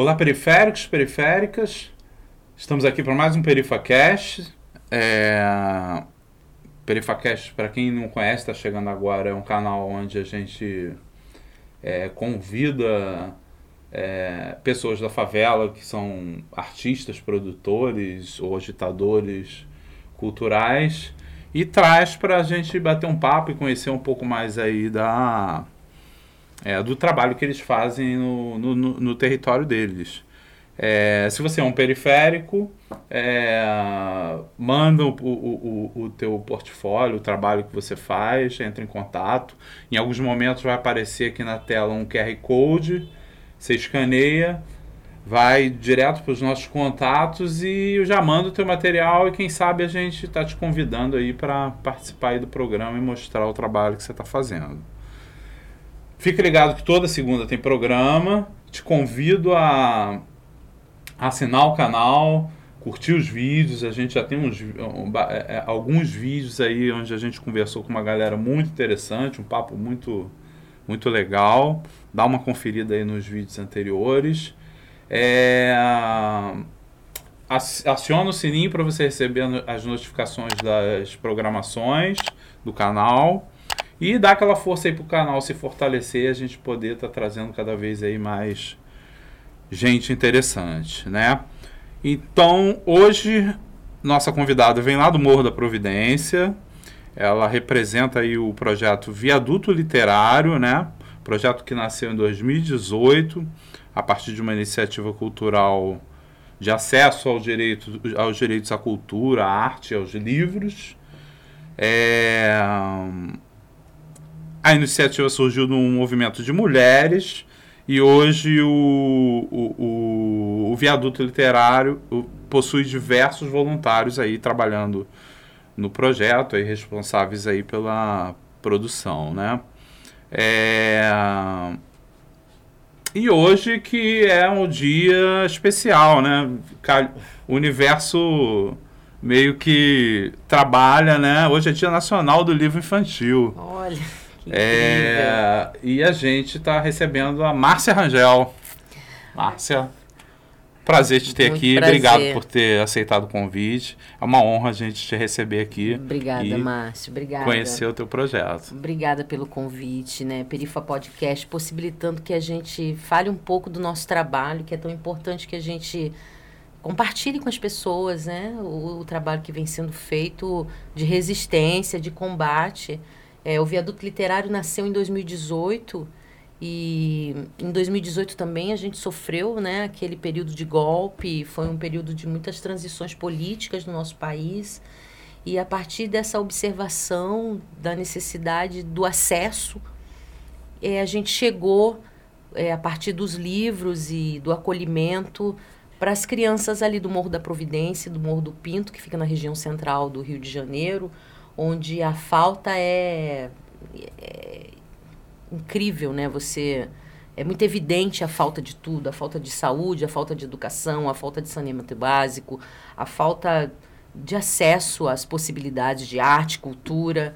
Olá, periféricos, periféricas. Estamos aqui para mais um PerifaCast. É... PerifaCast, para quem não conhece, está chegando agora, é um canal onde a gente é, convida é, pessoas da favela que são artistas, produtores ou agitadores culturais e traz para a gente bater um papo e conhecer um pouco mais aí da é, do trabalho que eles fazem no, no, no território deles. É, se você é um periférico, é, manda o, o, o, o teu portfólio, o trabalho que você faz, entra em contato. Em alguns momentos vai aparecer aqui na tela um QR Code, você escaneia, vai direto para os nossos contatos e eu já mando o teu material e quem sabe a gente está te convidando aí para participar aí do programa e mostrar o trabalho que você está fazendo. Fique ligado que toda segunda tem programa. Te convido a assinar o canal, curtir os vídeos. A gente já tem uns, é, é, alguns vídeos aí onde a gente conversou com uma galera muito interessante, um papo muito, muito legal. Dá uma conferida aí nos vídeos anteriores. É, aciona o sininho para você receber as notificações das programações do canal. E dar aquela força aí pro canal se fortalecer a gente poder estar tá trazendo cada vez aí mais gente interessante, né? Então, hoje nossa convidada vem lá do Morro da Providência. Ela representa aí o projeto Viaduto Literário, né? Projeto que nasceu em 2018 a partir de uma iniciativa cultural de acesso ao direito, aos direitos à cultura, à arte, aos livros. É, a iniciativa surgiu num movimento de mulheres e hoje o, o, o, o viaduto literário possui diversos voluntários aí trabalhando no projeto, aí responsáveis aí pela produção, né? É... E hoje que é um dia especial, né? O universo meio que trabalha, né? Hoje é Dia Nacional do Livro Infantil. Olha. É, e a gente está recebendo a Márcia Rangel. Márcia, prazer te ter Muito aqui. Prazer. Obrigado por ter aceitado o convite. É uma honra a gente te receber aqui. Obrigada, Márcio. Obrigada. Conhecer o teu projeto. Obrigada pelo convite, né? Perifa Podcast, possibilitando que a gente fale um pouco do nosso trabalho, que é tão importante que a gente compartilhe com as pessoas, né? O, o trabalho que vem sendo feito de resistência, de combate é, o Viaduto Literário nasceu em 2018 e em 2018 também a gente sofreu né, aquele período de golpe, foi um período de muitas transições políticas no nosso país. E a partir dessa observação da necessidade do acesso, é, a gente chegou, é, a partir dos livros e do acolhimento, para as crianças ali do Morro da Providência, do Morro do Pinto, que fica na região central do Rio de Janeiro, onde a falta é, é incrível, né? Você é muito evidente a falta de tudo, a falta de saúde, a falta de educação, a falta de saneamento básico, a falta de acesso às possibilidades de arte, cultura.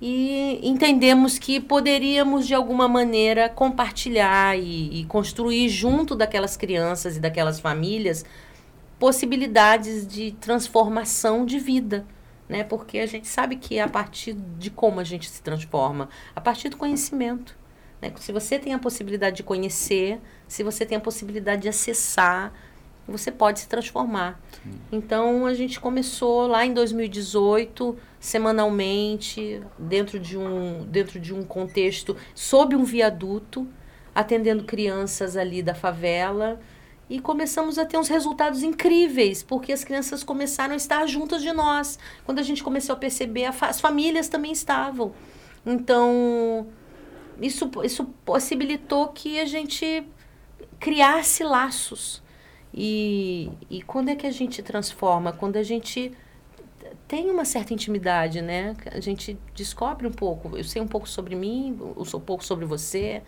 E entendemos que poderíamos, de alguma maneira, compartilhar e, e construir junto daquelas crianças e daquelas famílias possibilidades de transformação de vida né? Porque a gente sabe que é a partir de como a gente se transforma, a partir do conhecimento. Né? Se você tem a possibilidade de conhecer, se você tem a possibilidade de acessar, você pode se transformar. Sim. Então a gente começou lá em 2018, semanalmente, dentro de um, dentro de um contexto, sob um viaduto, atendendo crianças ali da favela e começamos a ter uns resultados incríveis, porque as crianças começaram a estar juntas de nós. Quando a gente começou a perceber, a fa as famílias também estavam. Então, isso, isso possibilitou que a gente criasse laços. E, e quando é que a gente transforma? Quando a gente tem uma certa intimidade, né? A gente descobre um pouco. Eu sei um pouco sobre mim, eu sou um pouco sobre você.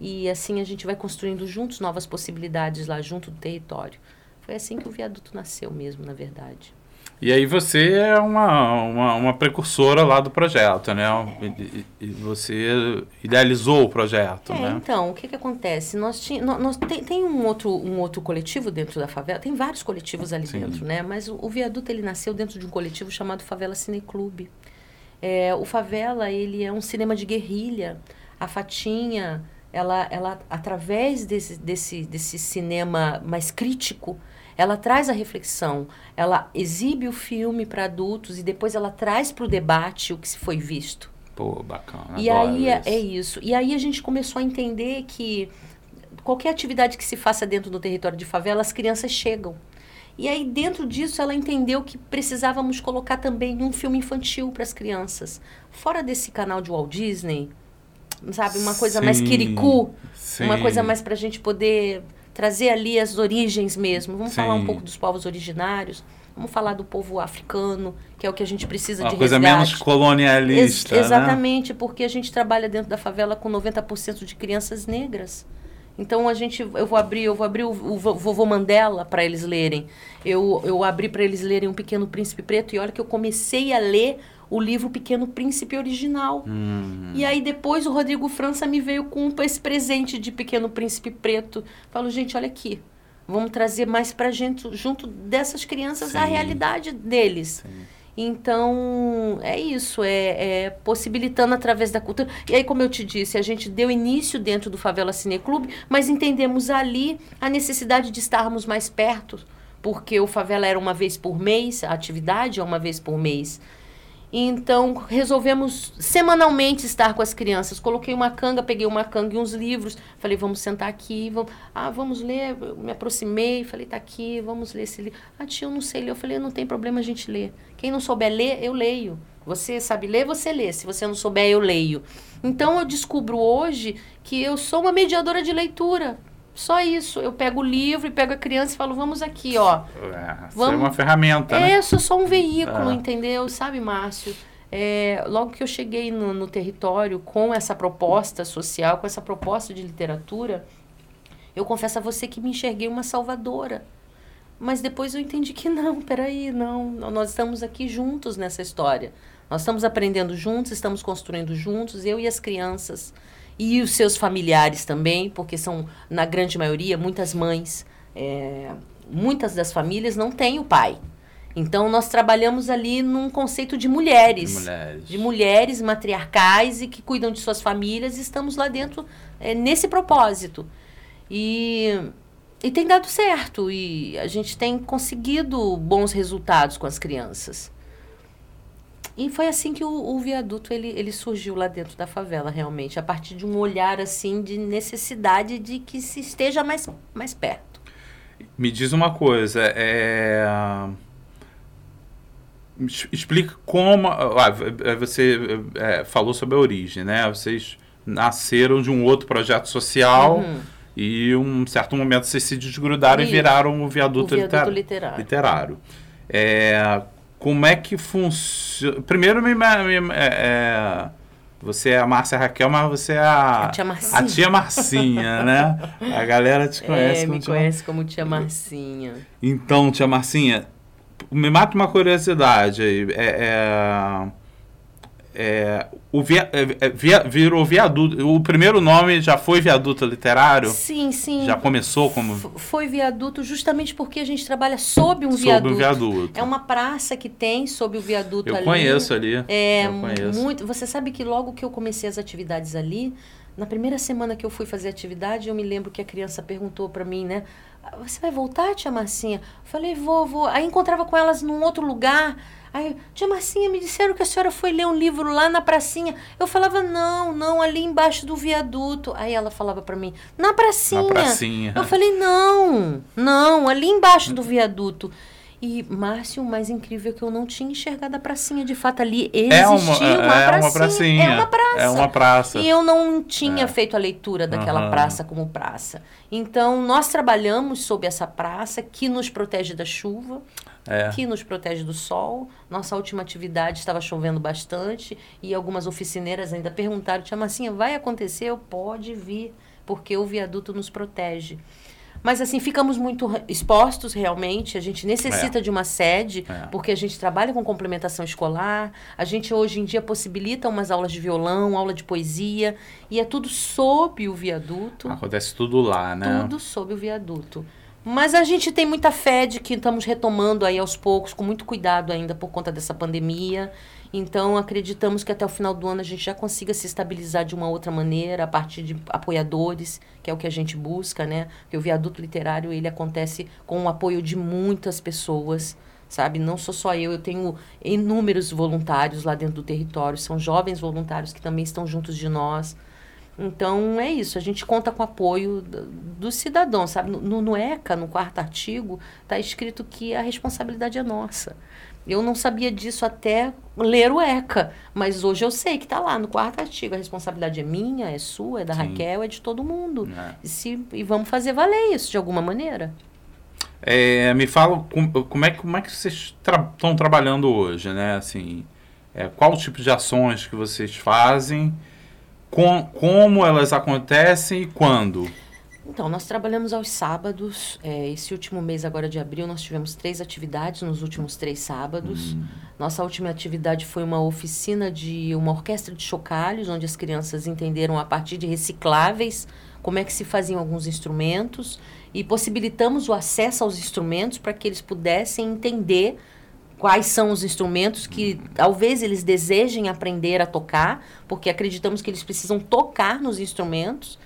E assim a gente vai construindo juntos novas possibilidades lá junto do território. Foi assim que o viaduto nasceu mesmo, na verdade. E aí você é uma, uma, uma precursora lá do projeto, né? E, e você idealizou o projeto, é, né? Então, o que, que acontece? Nós, tinha, nós, tem, tem um, outro, um outro coletivo dentro da favela, tem vários coletivos ali Sim. dentro, né? Mas o, o, Viaduto, ele nasceu dentro de um coletivo chamado Favela Cineclube. É, o Favela, ele é um cinema de guerrilha. A Fatinha, ela, ela através desse, desse, desse cinema mais crítico, ela traz a reflexão, ela exibe o filme para adultos e depois ela traz para o debate o que se foi visto. Pô, bacana. E aí é, é isso. E aí a gente começou a entender que qualquer atividade que se faça dentro do território de favela, as crianças chegam. E aí, dentro disso, ela entendeu que precisávamos colocar também um filme infantil para as crianças. Fora desse canal de Walt Disney, sabe? Uma coisa sim, mais quiricu, sim. uma coisa mais para a gente poder trazer ali as origens mesmo. Vamos Sim. falar um pouco dos povos originários. Vamos falar do povo africano, que é o que a gente precisa Uma de coisa resgate. menos colonialista. Ex exatamente, né? porque a gente trabalha dentro da favela com 90% de crianças negras. Então a gente, eu vou abrir, eu vou abrir o, o vovô Mandela para eles lerem. Eu, eu abri para eles lerem um Pequeno Príncipe Preto e olha que eu comecei a ler o livro Pequeno Príncipe original. Hum. E aí depois o Rodrigo França me veio com esse presente de Pequeno Príncipe Preto. Falo, gente, olha aqui. Vamos trazer mais pra gente, junto dessas crianças, Sim. a realidade deles. Sim. Então, é isso, é, é, possibilitando através da cultura. E aí, como eu te disse, a gente deu início dentro do Favela Cine Clube, mas entendemos ali a necessidade de estarmos mais perto, porque o Favela era uma vez por mês, a atividade é uma vez por mês. Então, resolvemos semanalmente estar com as crianças. Coloquei uma canga, peguei uma canga e uns livros. Falei, vamos sentar aqui, vamos, ah, vamos ler. Eu me aproximei, falei, tá aqui, vamos ler esse livro. Ah, tia, eu não sei ler. Eu falei, não tem problema a gente ler. Quem não souber ler, eu leio. Você sabe ler, você lê. Se você não souber, eu leio. Então, eu descubro hoje que eu sou uma mediadora de leitura. Só isso. Eu pego o livro e pego a criança e falo, vamos aqui, ó. É, vamos... é uma ferramenta, é, né? eu sou só um veículo, é. entendeu? Sabe, Márcio? É, logo que eu cheguei no, no território com essa proposta social, com essa proposta de literatura, eu confesso a você que me enxerguei uma salvadora. Mas depois eu entendi que não, peraí, não, nós estamos aqui juntos nessa história. Nós estamos aprendendo juntos, estamos construindo juntos, eu e as crianças e os seus familiares também, porque são, na grande maioria, muitas mães. É, muitas das famílias não têm o pai. Então, nós trabalhamos ali num conceito de mulheres. De mulheres. De mulheres matriarcais e que cuidam de suas famílias. E estamos lá dentro é, nesse propósito. E, e tem dado certo. E a gente tem conseguido bons resultados com as crianças. E foi assim que o, o, viaduto ele, ele surgiu lá dentro da favela, realmente, a partir de um olhar assim de necessidade de que se esteja mais, mais perto. Me diz uma coisa, é... explica como ah, você é, falou sobre a origem, né? Vocês nasceram de um outro projeto social. Uhum. E um certo momento vocês se desgrudaram Isso. e viraram o viaduto, o viaduto literário. literário. É, como é que funciona. Primeiro, me, me, é, é, você é a Márcia Raquel, mas você é a, a tia Marcinha, a tia Marcinha né? A galera te conhece é, como me tia conhece como tia Marcinha. Então, tia Marcinha, me mata uma curiosidade aí. É, é é, o via, é, é, via, virou viaduto. O primeiro nome já foi viaduto literário? Sim, sim. Já começou como. F foi viaduto justamente porque a gente trabalha sob um sob viaduto. Um viaduto. É uma praça que tem sob o viaduto eu ali. Conheço ali. É, eu conheço. muito. Você sabe que logo que eu comecei as atividades ali, na primeira semana que eu fui fazer atividade, eu me lembro que a criança perguntou para mim, né? Você vai voltar, tia Marcinha? Falei, vou, vou. Aí encontrava com elas num outro lugar. Aí, tia Marcinha, me disseram que a senhora foi ler um livro lá na pracinha. Eu falava, não, não, ali embaixo do viaduto. Aí ela falava para mim, na pracinha. Na pracinha. Eu falei, não, não, ali embaixo do viaduto. E, Márcio, o mais incrível é que eu não tinha enxergado a pracinha. De fato, ali existia é uma, uma, é pracinha. Uma pracinha. É uma praça. É uma praça. E eu não tinha é. feito a leitura daquela uhum. praça como praça. Então, nós trabalhamos sob essa praça que nos protege da chuva, é. que nos protege do sol. Nossa última atividade estava chovendo bastante e algumas oficineiras ainda perguntaram, tia Marcinha, vai acontecer? Eu pode vir, porque o viaduto nos protege. Mas assim, ficamos muito expostos realmente. A gente necessita É. de uma sede, É. porque a gente trabalha com complementação escolar. A gente hoje em dia possibilita umas aulas de violão, aula de poesia. E é tudo sob o viaduto. Acontece tudo lá, né? Tudo sob o viaduto. Mas a gente tem muita fé de que estamos retomando aí aos poucos, com muito cuidado ainda por conta dessa pandemia. Então acreditamos que até o final do ano a gente já consiga se estabilizar de uma outra maneira, a partir de apoiadores, que é o que a gente busca, né? Porque o viaduto literário ele acontece com o apoio de muitas pessoas, sabe? Não sou só eu, eu tenho inúmeros voluntários lá dentro do território, são jovens voluntários que também estão juntos de nós. Então é isso, a gente conta com o apoio do, cidadão, sabe? No, no ECA, no quarto artigo, está escrito que a responsabilidade é nossa. Eu não sabia disso até ler o ECA, mas hoje eu sei que está lá no quarto artigo. A responsabilidade é minha, é sua, é da Sim. Raquel, é de todo mundo. É. E, se, e vamos fazer valer isso de alguma maneira. É, me fala com- como é, que- como é que vocês estão trabalhando hoje, né? Assim, é, qual o tipo de ações que vocês fazem, com, como elas acontecem e quando? Então, nós trabalhamos aos sábados. É, esse último mês, agora de abril, nós tivemos três atividades nos últimos três sábados. Nossa última atividade foi uma oficina de uma orquestra de chocalhos, onde as crianças entenderam a partir de recicláveis como é que se faziam alguns instrumentos e possibilitamos o acesso aos instrumentos para que eles pudessem entender quais são os instrumentos que talvez eles desejem aprender a tocar, porque acreditamos que eles precisam tocar nos instrumentos.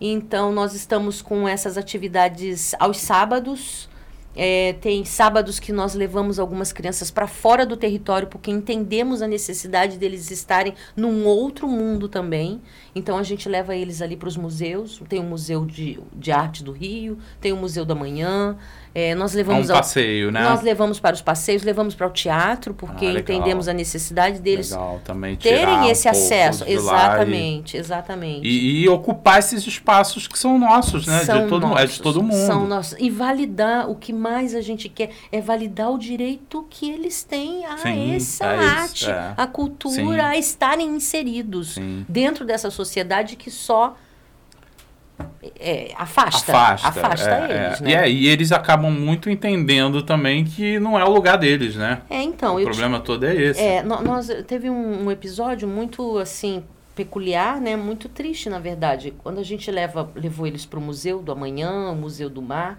Então, nós estamos com essas atividades aos sábados. É, tem sábados que nós levamos algumas crianças para fora do território, porque entendemos a necessidade deles estarem num outro mundo também. Então, a gente leva eles ali para os museus. Tem o Museu de, de Arte do Rio, tem o Museu da Manhã. É, nós É um levamos ao- passeio, né? nós levamos para os passeios, levamos para o teatro, porque Ah, entendemos a necessidade deles Legal, também terem esse um acesso. de lá Exatamente, exatamente. E, e ocupar esses espaços que são nossos, né? São de todo, mu- é de nossos, todo mundo. São nossos. E validar, o que mais a gente quer é validar o direito que eles têm a Sim, essa é isso, arte, é. a cultura, Sim. a estarem inseridos Sim. dentro dessa sociedade que só é, afasta, Afasta, afasta é, eles, é. né? E, é, e eles acabam muito entendendo também que não é o lugar deles, né? É, então, o problema todo é esse. É, nó- nós teve um, um episódio muito assim peculiar, né? Muito triste, na verdade. Quando a gente leva, levou eles para o museu do amanhã, o museu do mar,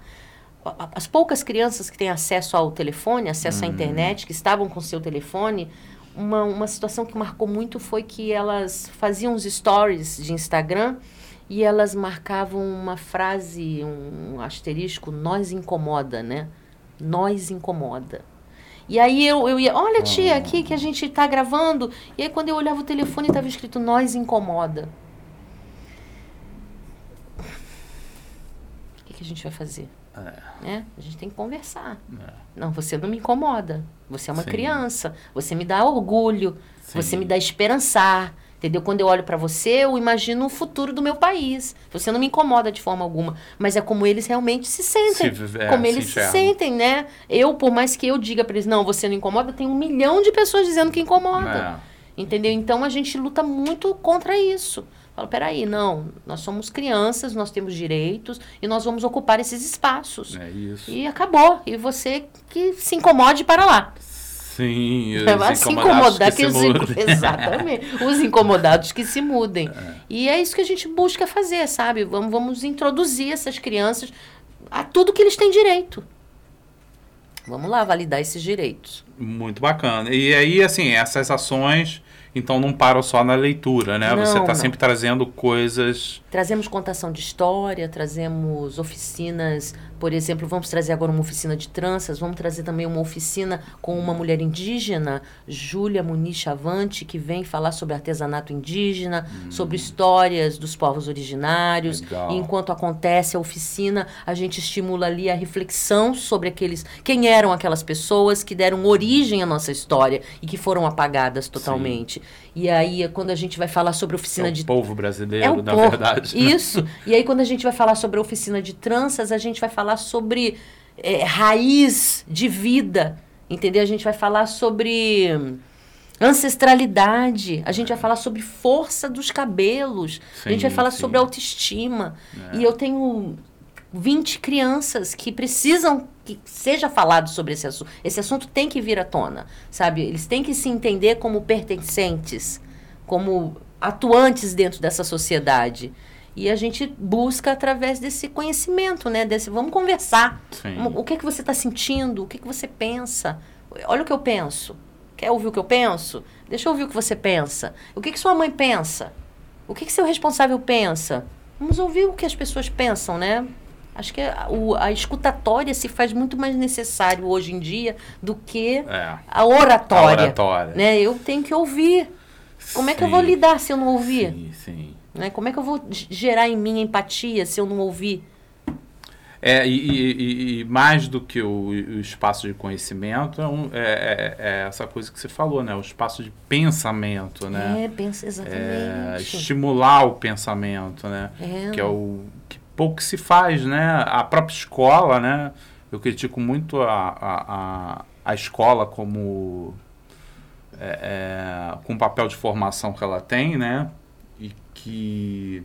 as poucas crianças que têm acesso ao telefone, acesso à internet, que estavam com seu telefone, uma, uma situação que marcou muito foi que elas faziam os stories de Instagram e elas marcavam uma frase, um asterisco, nós incomoda, né? Nós incomoda. E aí eu, eu ia, olha tia, aqui que a gente tá gravando. E aí quando eu olhava o telefone estava escrito nós incomoda. O que, que a gente vai fazer? É. Né? A gente tem que conversar. É. Não, você não me incomoda. Você é uma Sim. criança. Você me dá orgulho. Sim. Você me dá esperançar. Entendeu? Quando eu olho para você, eu imagino o futuro do meu país. Você não me incomoda de forma alguma. Mas é como eles realmente se sentem. Se- é, como se eles se, enxergam. sentem, né? Eu, por mais que eu diga para eles, não, você não incomoda, tem um milhão de pessoas dizendo que incomoda. É. Entendeu? Então a gente luta muito contra isso. Fala, peraí, não, nós somos crianças, nós temos direitos e nós vamos ocupar esses espaços. É isso. E acabou. E você que se incomode para lá. Sim, os Vai se incomodar que que, se mudem. Exatamente. Os incomodados que se mudem. E é isso que a gente busca fazer, sabe? Vamos, vamos introduzir essas crianças a tudo que eles têm direito. Vamos lá validar esses direitos. Muito bacana. E aí, assim, essas ações, então, não param só na leitura, né? Você Não, está não. sempre trazendo coisas. Trazemos contação de história, trazemos oficinas, por exemplo, vamos trazer agora uma oficina de tranças, vamos trazer também uma oficina com uma mulher indígena, Júlia Muniz Chavante, que vem falar sobre artesanato indígena, sobre histórias dos povos originários. Legal. E enquanto acontece a oficina, a gente estimula ali a reflexão sobre aqueles quem eram aquelas pessoas que deram origem à nossa história e que foram apagadas totalmente. E aí, quando a gente vai falar sobre oficina É o de povo brasileiro, é o na povo. verdade. né? Isso. E aí, quando a gente vai falar sobre oficina de tranças, a gente vai falar sobre é, raiz de vida. Entendeu? A gente vai falar sobre ancestralidade. A gente vai falar sobre força dos cabelos. a gente vai Sim, falar sim. sobre autoestima. É. E eu tenho 20 crianças que precisam que seja falado sobre esse assunto. Esse assunto tem que vir à tona, sabe? Eles têm que se entender como pertencentes, como atuantes dentro dessa sociedade. E a gente busca através desse conhecimento, né? Desse, vamos conversar. Sim. O que, é que você está sentindo? O que, é que você pensa? Olha o que eu penso. Quer ouvir o que eu penso? Deixa eu ouvir o que você pensa. O que, que sua mãe pensa? O que, que seu responsável pensa? Vamos ouvir o que as pessoas pensam, né? Acho que a, o, a escutatória se faz muito mais necessário hoje em dia do que É. a oratória. A oratória. Né? Eu tenho que ouvir. Como é que eu vou lidar se eu não ouvir? Sim, sim. Né? Como é que eu vou gerar em mim empatia se eu não ouvir? É, e, e- e- mais do que o, o espaço de conhecimento, é, um- é- é- é essa coisa que você falou, né? O espaço de pensamento, né? É, pensa É, exatamente. estimular o pensamento, né? É. Que é o que pouco se faz, né? A própria escola, né? Eu critico muito a, a, a, a escola como é, é, com o papel de formação que ela tem, né? E que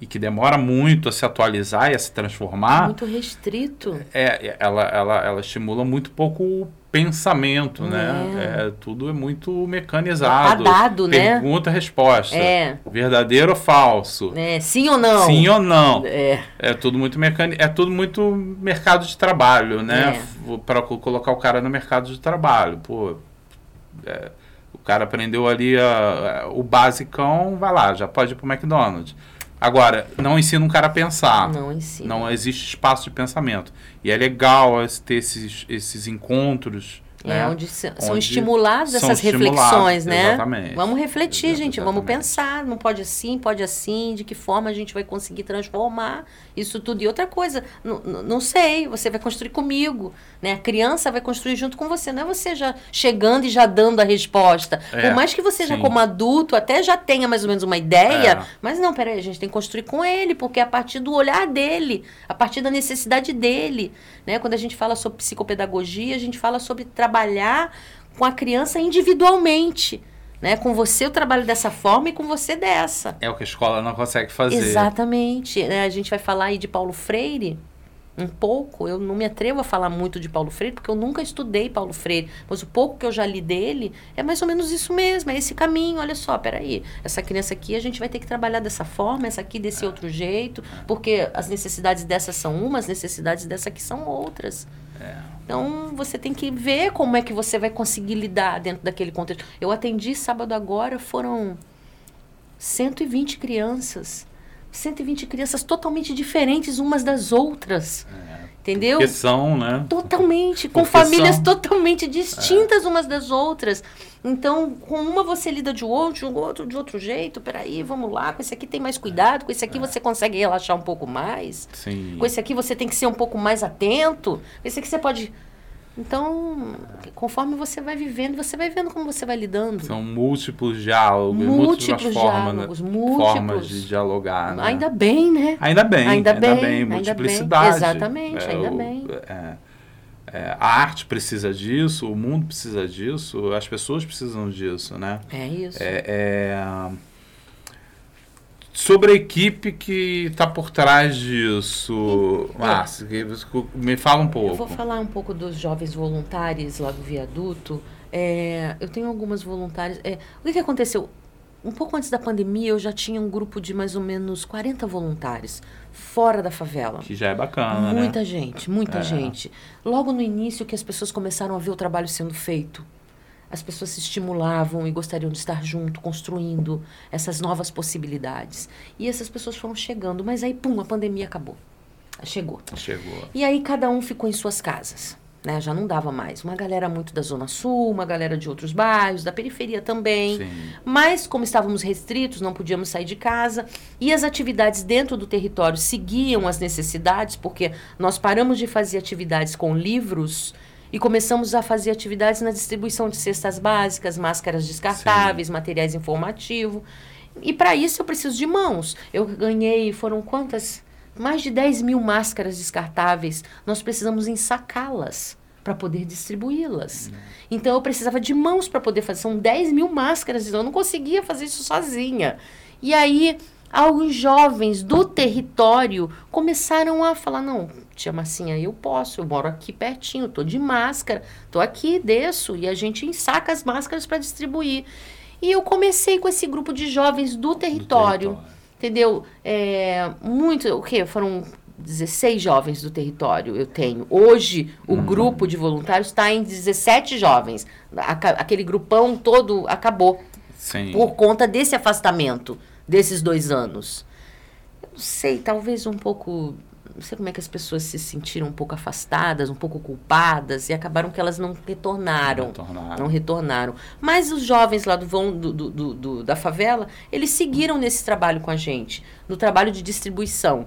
e que demora muito a se atualizar e a se transformar. Muito restrito. É, ela, ela, ela estimula muito pouco o pensamento, né? É. É, tudo é muito mecanizado. Padado, né? Pergunta, resposta. É. Verdadeiro ou falso? É, sim ou não? Sim ou não? É. É tudo muito mecani é tudo muito mercado de trabalho, né? É. Para colocar o cara no mercado de trabalho. Pô, é, o cara aprendeu ali a- a- o basicão, vai lá, já pode ir pro McDonald's. Agora, não ensina um cara a pensar. Não ensina. Não existe espaço de pensamento. E é legal ter esses, esses encontros. É, né? onde se- são Onde estimuladas são essas reflexões, né? exatamente. Vamos refletir, Exa- gente. Vamos exatamente. pensar. Não pode assim, pode assim. De que forma a gente vai conseguir transformar isso tudo? E outra coisa, não sei. Você vai construir comigo, né? A criança vai construir junto com você. Não é você já chegando e já dando a resposta. É, Por mais que você já sim. como adulto até já tenha mais ou menos uma ideia, É. mas não, peraí, a gente tem que construir com ele, porque é a partir do olhar dele, a partir da necessidade dele. Né? Quando a gente fala sobre psicopedagogia, a gente fala sobre trabalhar com a criança individualmente. Né? Com você eu trabalho dessa forma e com você dessa. É o que a escola não consegue fazer. Exatamente. né? A gente vai falar aí de Paulo Freire um pouco. Eu não me atrevo a falar muito de Paulo Freire, porque eu nunca estudei Paulo Freire. Mas o pouco que eu já li dele é mais ou menos isso mesmo, é esse caminho. Olha só, peraí, essa criança aqui a gente vai ter que trabalhar dessa forma, essa aqui desse outro jeito, porque as necessidades dessas são umas, as necessidades dessa aqui são outras. Então, você tem que ver como é que você vai conseguir lidar dentro daquele contexto. Eu atendi sábado agora, foram 120 crianças. 120 crianças totalmente diferentes umas das outras. Entendeu? Porque são, né? Totalmente, com Porque famílias são- totalmente distintas umas das outras. Então, com uma você lida de outro, com o outro de outro jeito. Peraí, vamos lá, com esse aqui tem mais cuidado, com esse aqui você consegue relaxar um pouco mais. Sim. Com esse aqui você tem que ser um pouco mais atento. Com esse aqui você pode. Então, conforme você vai vivendo, você vai vendo como você vai lidando. São múltiplos diálogos, Múltiplos múltiplas formas, diálogos, né? múltiplos. formas de dialogar. Né? Ainda bem, né? Ainda bem, Ainda ainda, bem, bem, ainda bem. multiplicidade. Exatamente, É, ainda o- bem. é, é, a arte precisa disso, o mundo precisa disso, as pessoas precisam disso, né? É isso. É, é, Sobre a equipe que está por trás disso, Márcia, que você- me fala um pouco. Eu vou falar um pouco dos jovens voluntários lá do viaduto. É, eu tenho algumas voluntárias. É, o que, que aconteceu? Um pouco antes da pandemia, eu já tinha um grupo de mais ou menos 40 voluntários fora da favela. Que já é bacana, muita né? gente, muita É. gente. Logo no início que as pessoas começaram a ver o trabalho sendo feito. As pessoas se estimulavam e gostariam de estar junto, construindo essas novas possibilidades. E essas pessoas foram chegando, mas aí, pum, a pandemia acabou. Chegou. Chegou. E aí cada um ficou em suas casas. Né? Já não dava mais. Uma galera muito da Zona Sul, uma galera de outros bairros, da periferia também. Sim. Mas, como estávamos restritos, não podíamos sair de casa e as atividades dentro do território seguiam as necessidades, porque nós paramos de fazer atividades com livros e começamos a fazer atividades na distribuição de cestas básicas, máscaras descartáveis, materiais informativos. E para isso eu preciso de mãos. Eu ganhei, foram quantas? Mais de 10 mil máscaras descartáveis. Nós precisamos ensacá-las para poder distribuí-las. Então eu precisava de mãos para poder fazer. São 10 mil máscaras, então eu não conseguia fazer isso sozinha. E aí alguns jovens do território começaram a falar: não, tia Massinha, eu posso, eu moro aqui pertinho, tô de máscara, tô aqui, desço, e a gente ensaca as máscaras para distribuir. E eu comecei com esse grupo de jovens do território, do território. entendeu? É, muito, o quê? Foram 16 jovens do território eu tenho. Hoje, o uhum. grupo de voluntários está em 17 jovens. Aquele grupão todo acabou. Sim. Por conta desse afastamento desses dois anos. Eu não sei, talvez um pouco. Não sei como é que as pessoas se sentiram um pouco afastadas, um pouco culpadas, e acabaram que elas não retornaram. Não retornaram. Não retornaram. Mas os jovens lá do, vão, do, do, do, da favela, eles seguiram nesse trabalho com a gente, no trabalho de distribuição.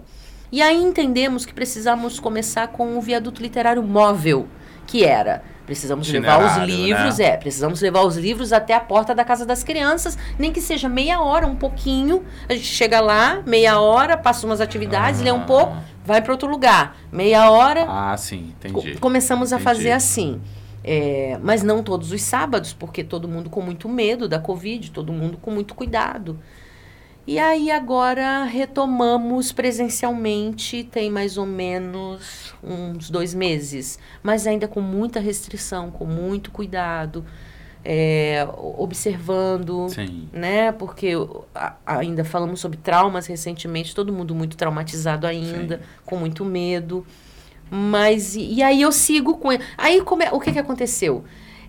E aí entendemos que precisamos começar com um viaduto literário móvel, que era Precisamos levar os livros, né? é, precisamos levar os livros até a porta da casa das crianças, nem que seja meia hora, um pouquinho. A gente chega lá, meia hora, passa umas atividades, ah. lê um pouco, vai para outro lugar. Meia hora. Ah, sim, entendi. Começamos entendi. a fazer assim. É, mas não todos os sábados, porque todo mundo com muito medo da Covid, todo mundo com muito cuidado. E aí agora retomamos presencialmente, tem mais ou menos uns dois meses, mas ainda com muita restrição, com muito cuidado, é, observando, Sim. né? Porque a, ainda falamos sobre traumas recentemente, todo mundo muito traumatizado ainda, Sim. com muito medo. Mas e, e, aí eu sigo com ele. Aí como é, o que, que aconteceu?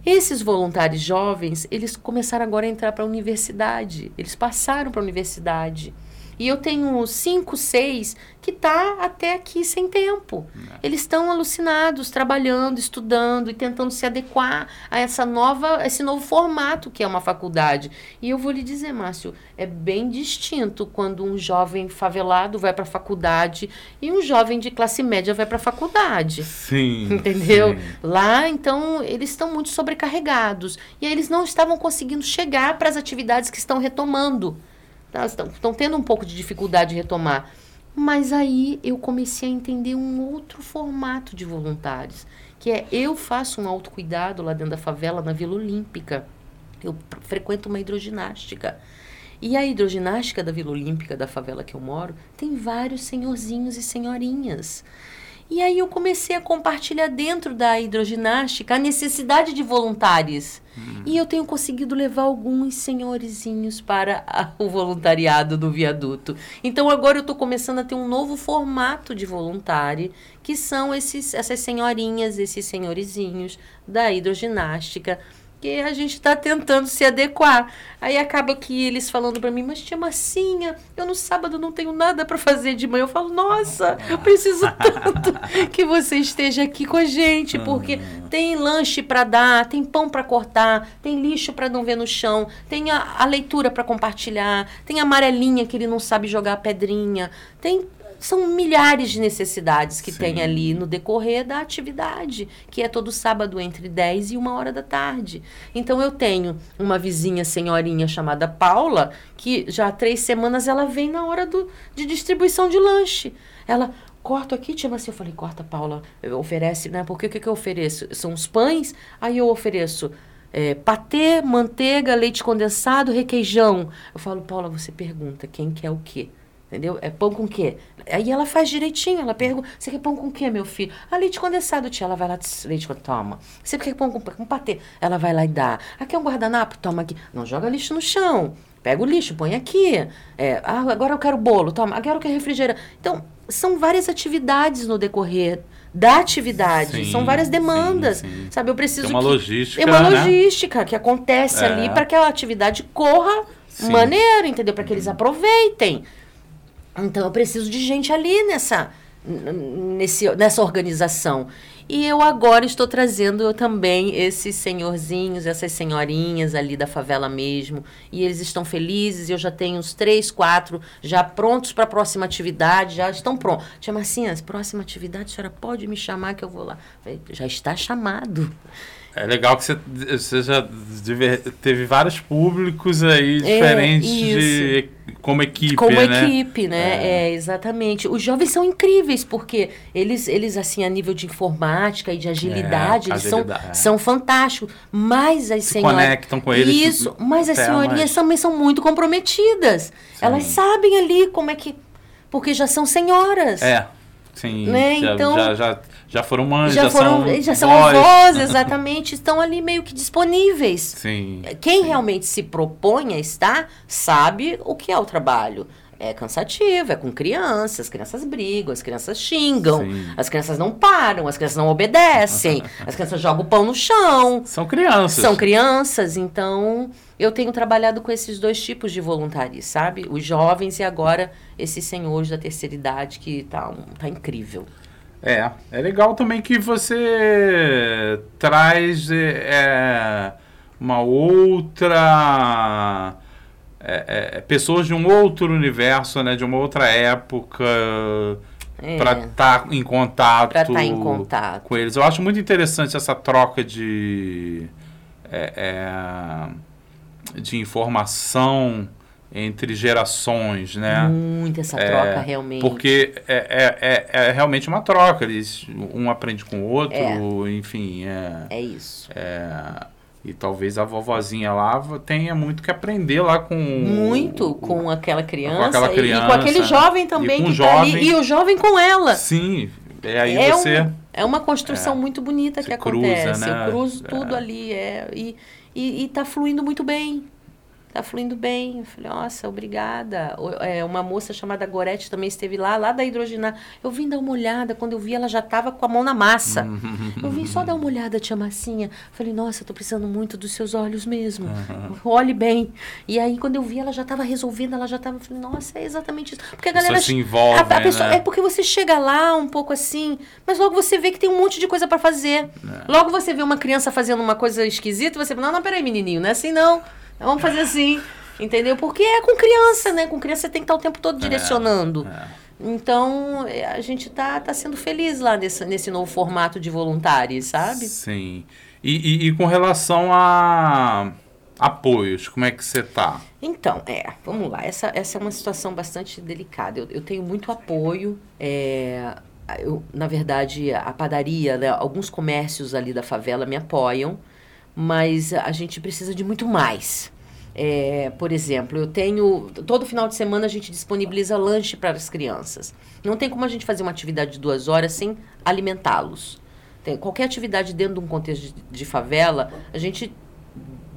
Esses voluntários jovens, eles começaram agora a entrar para a universidade. Eles passaram para a universidade. E eu tenho cinco, seis que tá até aqui sem tempo. É. Eles estão alucinados, trabalhando, estudando e tentando se adequar a essa nova, esse novo formato que é uma faculdade. E eu vou lhe dizer, Márcio, é bem distinto quando um jovem favelado vai para a faculdade e um jovem de classe média vai para a faculdade. Sim. Entendeu? Sim. Lá, então, eles estão muito sobrecarregados e aí eles não estavam conseguindo chegar para as atividades que estão retomando. Estão, estão tendo um pouco de dificuldade de retomar. Mas aí eu comecei a entender um outro formato de voluntários, que é eu faço um autocuidado lá dentro da favela, na Vila Olímpica. Eu frequento uma hidroginástica. E a hidroginástica da Vila Olímpica, da favela que eu moro, tem vários senhorzinhos e senhorinhas. E aí eu comecei a compartilhar dentro da hidroginástica a necessidade de voluntários. Hum. E eu tenho conseguido levar alguns senhorizinhos para a, o voluntariado do viaduto. Então agora eu estou começando a ter um novo formato de voluntário, que são esses, essas senhorinhas, esses senhorizinhos da hidroginástica porque a gente está tentando se adequar. Aí acaba que eles falando para mim, mas tia Massinha, eu no sábado não tenho nada para fazer de manhã. Eu falo, nossa, eu preciso tanto que você esteja aqui com a gente, porque tem lanche para dar, tem pão para cortar, tem lixo para não ver no chão, tem a, a leitura para compartilhar, tem a amarelinha que ele não sabe jogar a pedrinha, tem são milhares de necessidades que Sim. tem ali no decorrer da atividade, que é todo sábado entre 10 e 1 hora da tarde. Então eu tenho uma vizinha senhorinha chamada Paula, que já há três semanas ela vem na hora do, de distribuição de lanche. Ela, corto aqui, tia assim, eu falei, corta, Paula, oferece, né? Porque o que, que eu ofereço? São os pães, aí eu ofereço é, patê, manteiga, leite condensado, requeijão. Eu falo, Paula, você pergunta quem quer o quê? Entendeu? É pão com quê? Aí ela faz direitinho, ela pergunta, você quer pão com quê, meu filho? Ah, leite condensado, tia. Ela vai lá, leite condensado, toma. Você quer pão com, com patê? Ela vai lá e dá. Aqui é um guardanapo? Toma aqui. Não joga lixo no chão. Pega o lixo, põe aqui. É, ah, agora eu quero bolo, toma. Agora eu quero refrigerante. Então, são várias atividades no decorrer da atividade. Sim, São várias demandas. Sim, sim. Sabe, eu preciso. É uma que, logística. É uma né? logística que acontece é. ali para que a atividade corra maneiro, entendeu? Para que eles aproveitem. Então eu preciso de gente ali nessa, nesse, nessa organização. E eu agora estou trazendo também esses senhorzinhos, essas senhorinhas ali da favela mesmo. E eles estão felizes. Eu já tenho uns três, quatro já prontos para a próxima atividade, já estão prontos. Tia Marcinha, próxima atividade, a senhora pode me chamar que eu vou lá. Já está chamado. É legal que você, você já teve vários públicos aí é, diferentes é, de, como equipe, como né? equipe, né? É. é. exatamente. Os jovens são incríveis porque eles, eles assim a nível de informática e de agilidade, É, eles agilidade, são, é. são fantásticos. Mas as Se senhoras. conectam com eles. Isso, mas as senhorinhas mais. também são muito comprometidas. Elas sabem ali como é que. Porque já são senhoras. É, sim. Né, Já, então- já, já, já foram mães, já, já, foram, são já são vós. avós, exatamente, estão ali meio que disponíveis. Sim. Quem sim. realmente se propõe a estar, sabe o que é o trabalho. É cansativo, é com crianças, as crianças brigam, as crianças xingam, Sim. as crianças não param, as crianças não obedecem, as crianças jogam o pão no chão. São crianças. São crianças, então eu tenho trabalhado com esses dois tipos de voluntários, sabe? Os jovens e agora esses senhores da terceira idade que tá, tá incrível. É, é legal também que você traz é, é, uma outra. É, é, pessoas de um outro universo, né? De uma outra época. É, Pra estar em contato. pra estar em contato. com eles. Eu acho muito interessante essa troca de. é, é, de informação entre gerações, né? Muito essa É, troca, realmente. Porque é, é, é, é realmente uma troca. Eles, um aprende com o outro, É. enfim. É, É isso. é, e talvez a vovozinha lá tenha muito que aprender lá com. Muito o- com aquela criança, aquela e- e, criança, com aquele jovem também com que o tá ali. jovem. E o jovem com ela. Sim, é aí é, você. um- é uma construção é, muito bonita que cruza, acontece. né? Eu cruzo tudo É. ali. É, e, e, e tá fluindo muito bem. Tá fluindo bem. Eu falei, nossa, obrigada. É, uma moça chamada Gorete também esteve lá, lá da hidrogenar. Eu vim dar uma olhada. Quando eu vi, ela já tava com a mão na massa. Eu vim só dar uma olhada, tia Marcinha. Falei, nossa, eu tô precisando muito dos seus olhos mesmo. Olhe bem. E aí, quando eu vi, ela já tava resolvendo, ela já tava. Falei, nossa, é exatamente isso. Porque a galera. se envolve, a, a pessoa- né? É porque você chega lá um pouco assim, mas logo você vê que tem um monte de coisa pra fazer. É. Logo você vê uma criança fazendo uma coisa esquisita, você fala, não, não, peraí, menininho, não é assim não. Vamos fazer assim. Entendeu? Porque é com criança, né? Com criança você tem que estar o tempo todo direcionando. É. Então, é, a gente tá, tá sendo feliz lá nesse, nesse novo formato de voluntários, sabe? Sim. E, e- e com relação a apoios, como é que você tá? Então, é, vamos lá. Essa, essa é uma situação bastante delicada. Eu, eu tenho muito apoio. é, eu, na verdade, a padaria, né, alguns comércios ali da favela me apoiam, mas a gente precisa de muito mais. É, por exemplo, eu tenho. Todo final de semana a gente disponibiliza lanche para as crianças. Não tem como a gente fazer uma atividade de duas horas sem alimentá-los. Tem, qualquer atividade dentro de um contexto de, de favela, a gente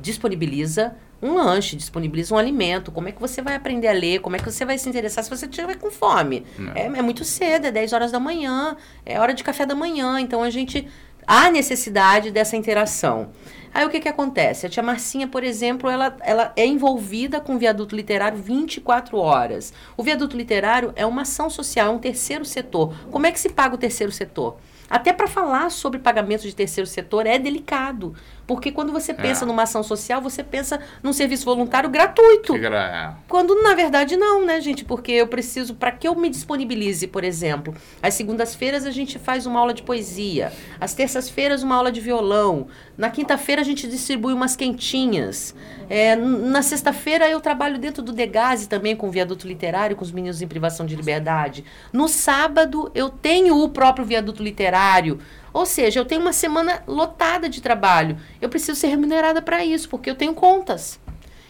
disponibiliza um lanche, disponibiliza um alimento. Como é que você vai aprender a ler? Como é que você vai se interessar se você estiver com fome? É, é muito cedo, é 10 horas da manhã, é hora de café da manhã. Então a gente. Há necessidade dessa interação. Aí o que, que acontece? A tia Marcinha, por exemplo, ela, ela é envolvida com o viaduto literário 24 horas. O viaduto literário é uma ação social, é um terceiro setor. Como é que se paga o terceiro setor? Até para falar sobre pagamento de terceiro setor é delicado. Porque quando você pensa É. numa ação social, você pensa num serviço voluntário gratuito. Gra- Quando na verdade não, né, gente? Porque eu preciso, para que eu me disponibilize, por exemplo, às segundas-feiras a gente faz uma aula de poesia, às terças-feiras uma aula de violão, na quinta-feira a gente distribui umas quentinhas, É, na sexta-feira eu trabalho dentro do Degase também com o viaduto literário, com os meninos em privação de liberdade. No sábado eu tenho o próprio viaduto literário. Ou seja, eu tenho uma semana lotada de trabalho. Eu preciso ser remunerada para isso, porque eu tenho contas.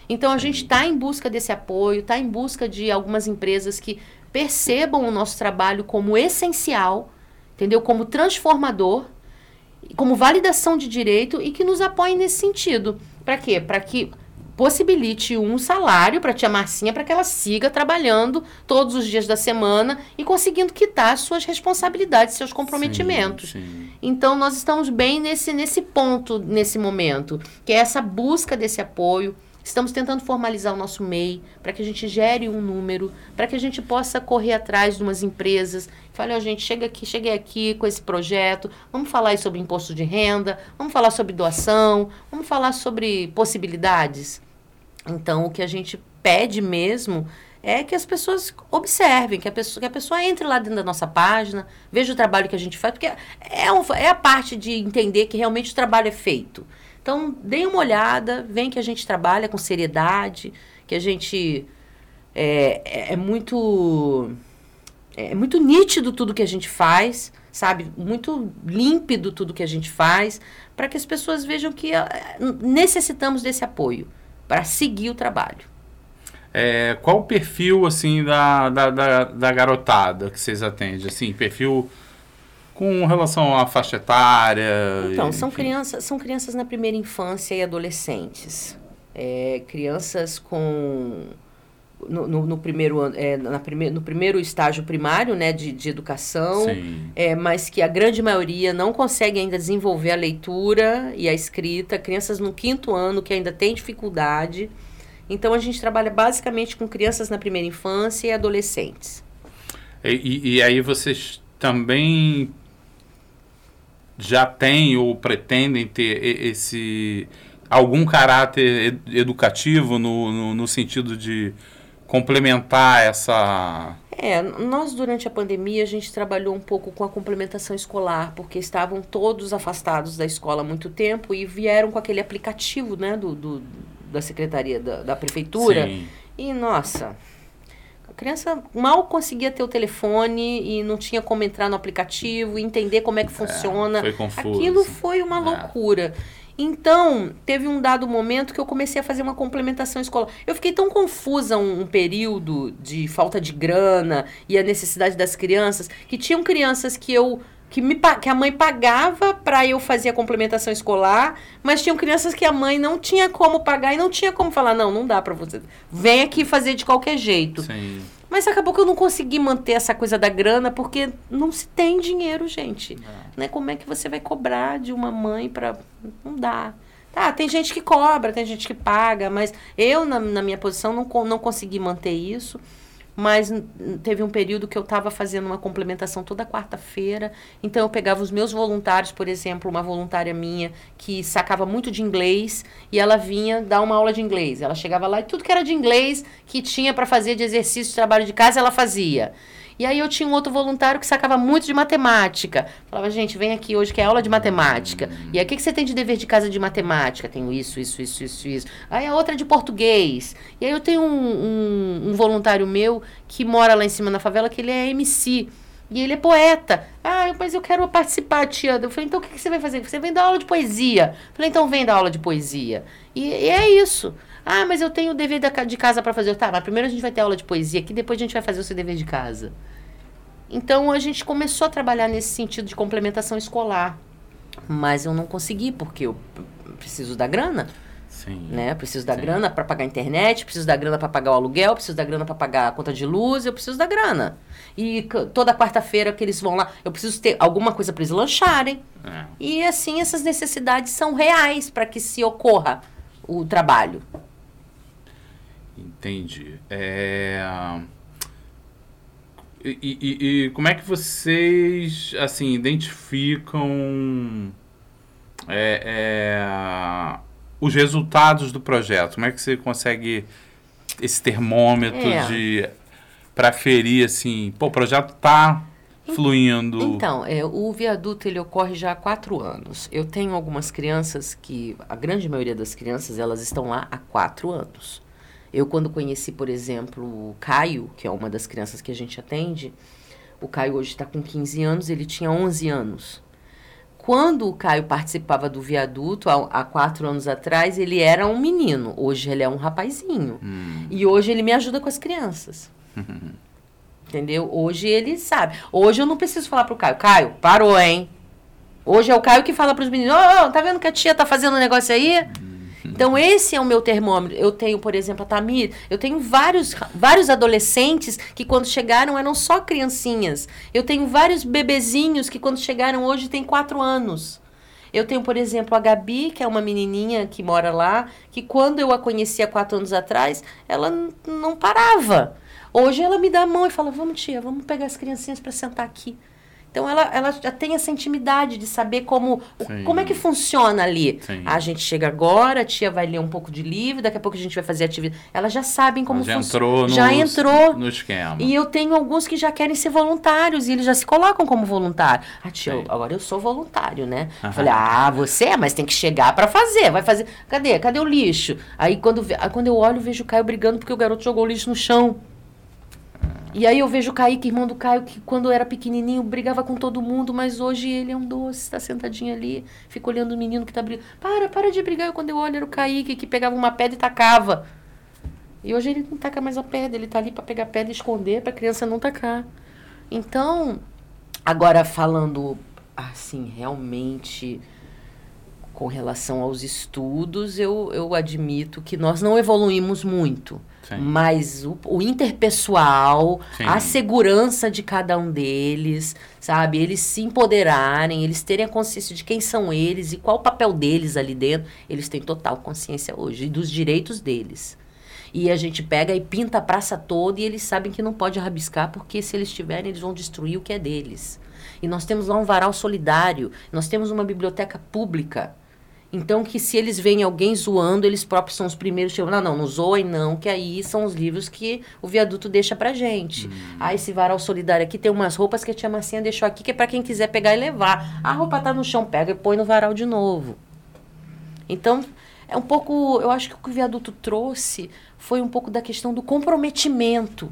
Então a gente está em busca desse apoio, está em busca de algumas empresas que percebam o nosso trabalho como essencial, entendeu? Como transformador, como validação de direito e que nos apoiem nesse sentido. Para quê? Para que possibilite um salário para a tia Marcinha para que ela siga trabalhando todos os dias da semana e conseguindo quitar suas responsabilidades, seus comprometimentos. Sim, sim. Então, nós estamos bem nesse, nesse ponto, nesse momento, que é essa busca desse apoio. Estamos tentando formalizar o nosso MEI para que a gente gere um número, para que a gente possa correr atrás de umas empresas. Fale, ó, gente, chega aqui, cheguei aqui com esse projeto. Vamos falar sobre imposto de renda, vamos falar sobre doação, vamos falar sobre possibilidades. Então, o que a gente pede mesmo é que as pessoas observem, que a pessoa, que a pessoa entre lá dentro da nossa página, veja o trabalho que a gente faz, porque é, um- é a parte de entender que realmente o trabalho é feito. Então, deem uma olhada, veem que a gente trabalha com seriedade, que a gente é, é- é muito é muito nítido tudo que a gente faz, sabe, muito límpido tudo que a gente faz, para que as pessoas vejam que uh, necessitamos desse apoio para seguir o trabalho. É, qual o perfil assim da, da, da, da, garotada que vocês atendem? Assim, perfil com relação à faixa etária? Então, são crianças, são crianças na primeira infância e adolescentes. É, crianças com no, no, no, primeiro é, na prime, no primeiro estágio primário né, de, de educação, é, mas que a grande maioria não consegue ainda desenvolver a leitura e a escrita, crianças no quinto ano que ainda têm dificuldade. Então a gente trabalha basicamente com crianças na primeira infância e adolescentes. E, e, e aí vocês também já têm ou pretendem ter esse algum caráter educativo no, no, no sentido de complementar essa. É, nós durante a pandemia a gente trabalhou um pouco com a complementação escolar, porque estavam todos afastados da escola há muito tempo e vieram com aquele aplicativo, né, do, do da secretaria da, da prefeitura. Sim. E nossa, a criança mal conseguia ter o telefone e não tinha como entrar no aplicativo, entender como é que é, funciona. Foi confuso. Aquilo foi uma é. loucura. Então, teve um dado momento que eu comecei a fazer uma complementação escolar. Eu fiquei tão confusa um, um, período de falta de grana e a necessidade das crianças, que tinham crianças que eu que, me, que a mãe pagava para eu fazer a complementação escolar, mas tinham crianças que a mãe não tinha como pagar e não tinha como falar, não, não dá para você. Vem aqui fazer de qualquer jeito. Sim. Mas acabou que eu não consegui manter essa coisa da grana porque não se tem dinheiro, gente. É. Né? Como é que você vai cobrar de uma mãe para não dá. Tá, tem gente que cobra, tem gente que paga, mas eu na, na minha posição não, não consegui manter isso mas teve um período que eu estava fazendo uma complementação toda quarta-feira. Então eu pegava os meus voluntários, por exemplo, uma voluntária minha que sacava muito de inglês e ela vinha dar uma aula de inglês. Ela chegava lá e tudo que era de inglês que tinha para fazer de exercício, de trabalho de casa, ela fazia. E aí eu tinha um outro voluntário que sacava muito de matemática. Falava, gente, vem aqui hoje que é aula de matemática. E aí, o que, que você tem de dever de casa de matemática? Tenho isso, isso, isso, isso, isso. Aí a outra é de português. E aí eu tenho um, um, um voluntário meu que mora lá em cima na favela, que ele é MC. E ele é poeta. Ah, mas eu quero participar, tia. Eu falei, então o que, que você vai fazer? Você vem dar aula de poesia. Eu falei, então vem dar aula de poesia. E, e é isso. Ah, mas eu tenho o dever de casa para fazer. Tá, mas primeiro a gente vai ter aula de poesia aqui, depois a gente vai fazer o seu dever de casa. Então a gente começou a trabalhar nesse sentido de complementação escolar. Mas eu não consegui, porque eu preciso da grana. Sim. Né? Preciso da Sim. grana para pagar a internet, preciso da grana para pagar o aluguel, preciso da grana para pagar a conta de luz, eu preciso da grana. E toda quarta-feira que eles vão lá, eu preciso ter alguma coisa para eles lancharem. É. E assim, essas necessidades são reais para que se ocorra o trabalho. Entendi. É... E, e, e, como é que vocês assim identificam é, é, os resultados do projeto? Como é que você consegue esse termômetro é. de para ferir assim, pô, o projeto está fluindo? Então, é, o viaduto ele ocorre já há quatro anos. Eu tenho algumas crianças que a grande maioria das crianças elas estão lá há quatro anos. Eu, quando conheci, por exemplo, o Caio, que é uma das crianças que a gente atende, o Caio hoje está com 15 anos, ele tinha 11 anos. Quando o Caio participava do viaduto, há, há quatro anos atrás, ele era um menino. Hoje ele é um rapazinho. Hum. E hoje ele me ajuda com as crianças. Entendeu? Hoje ele sabe. Hoje eu não preciso falar pro Caio. Caio, parou, hein? Hoje é o Caio que fala pros meninos: Ô, oh, tá vendo que a tia tá fazendo um negócio aí? Hum. Então, esse é o meu termômetro. Eu tenho, por exemplo, a Tamir, eu tenho vários, vários adolescentes que quando chegaram eram só criancinhas. Eu tenho vários bebezinhos que quando chegaram hoje têm quatro anos. Eu tenho, por exemplo, a Gabi, que é uma menininha que mora lá, que quando eu a conheci há quatro anos atrás, ela não parava. Hoje ela me dá a mão e fala: Vamos, tia, vamos pegar as criancinhas para sentar aqui. Então ela, ela já tem essa intimidade de saber como, como é que funciona ali. Sim. A gente chega agora, a tia vai ler um pouco de livro, daqui a pouco a gente vai fazer atividade. Elas já sabem como funciona. Já entrou no esquema. E eu tenho alguns que já querem ser voluntários e eles já se colocam como voluntário. Ah, tia, eu, agora eu sou voluntário, né? Uhum. Falei, ah, você é, mas tem que chegar para fazer. Vai fazer. Cadê? Cadê o lixo? Aí quando, quando eu olho, vejo o Caio brigando porque o garoto jogou o lixo no chão. E aí eu vejo o Kaique, irmão do Caio, que quando era pequenininho brigava com todo mundo, mas hoje ele é um doce, está sentadinho ali, fica olhando o menino que tá brigando. Para, para de brigar. Quando eu olho era o Kaique que pegava uma pedra e tacava. E hoje ele não taca mais a pedra, ele tá ali para pegar a pedra e esconder para a criança não tacar. Então, agora falando assim, realmente com relação aos estudos, eu, eu admito que nós não evoluímos muito. Sim. Mas o, o interpessoal, Sim. a segurança de cada um deles, sabe? Eles se empoderarem, eles terem a consciência de quem são eles e qual o papel deles ali dentro, eles têm total consciência hoje dos direitos deles. E a gente pega e pinta a praça toda e eles sabem que não pode rabiscar, porque se eles tiverem, eles vão destruir o que é deles. E nós temos lá um varal solidário, nós temos uma biblioteca pública então, que se eles veem alguém zoando, eles próprios são os primeiros que não, não, não zoem não, que aí são os livros que o viaduto deixa pra gente. Hum. Ah, esse varal solidário aqui tem umas roupas que a tia Marcinha deixou aqui, que é pra quem quiser pegar e levar. A roupa tá no chão, pega e põe no varal de novo. Então, é um pouco, eu acho que o que o viaduto trouxe foi um pouco da questão do comprometimento.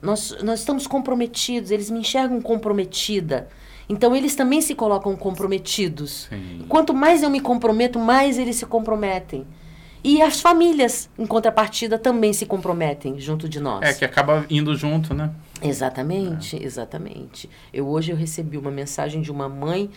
Nós, nós estamos comprometidos, eles me enxergam comprometida. Então eles também se colocam comprometidos. Sim. Quanto mais eu me comprometo, mais eles se comprometem. E as famílias, em contrapartida, também se comprometem junto de nós. É, que acaba indo junto, né? Exatamente, é. exatamente. Eu hoje eu recebi uma mensagem de uma mãe.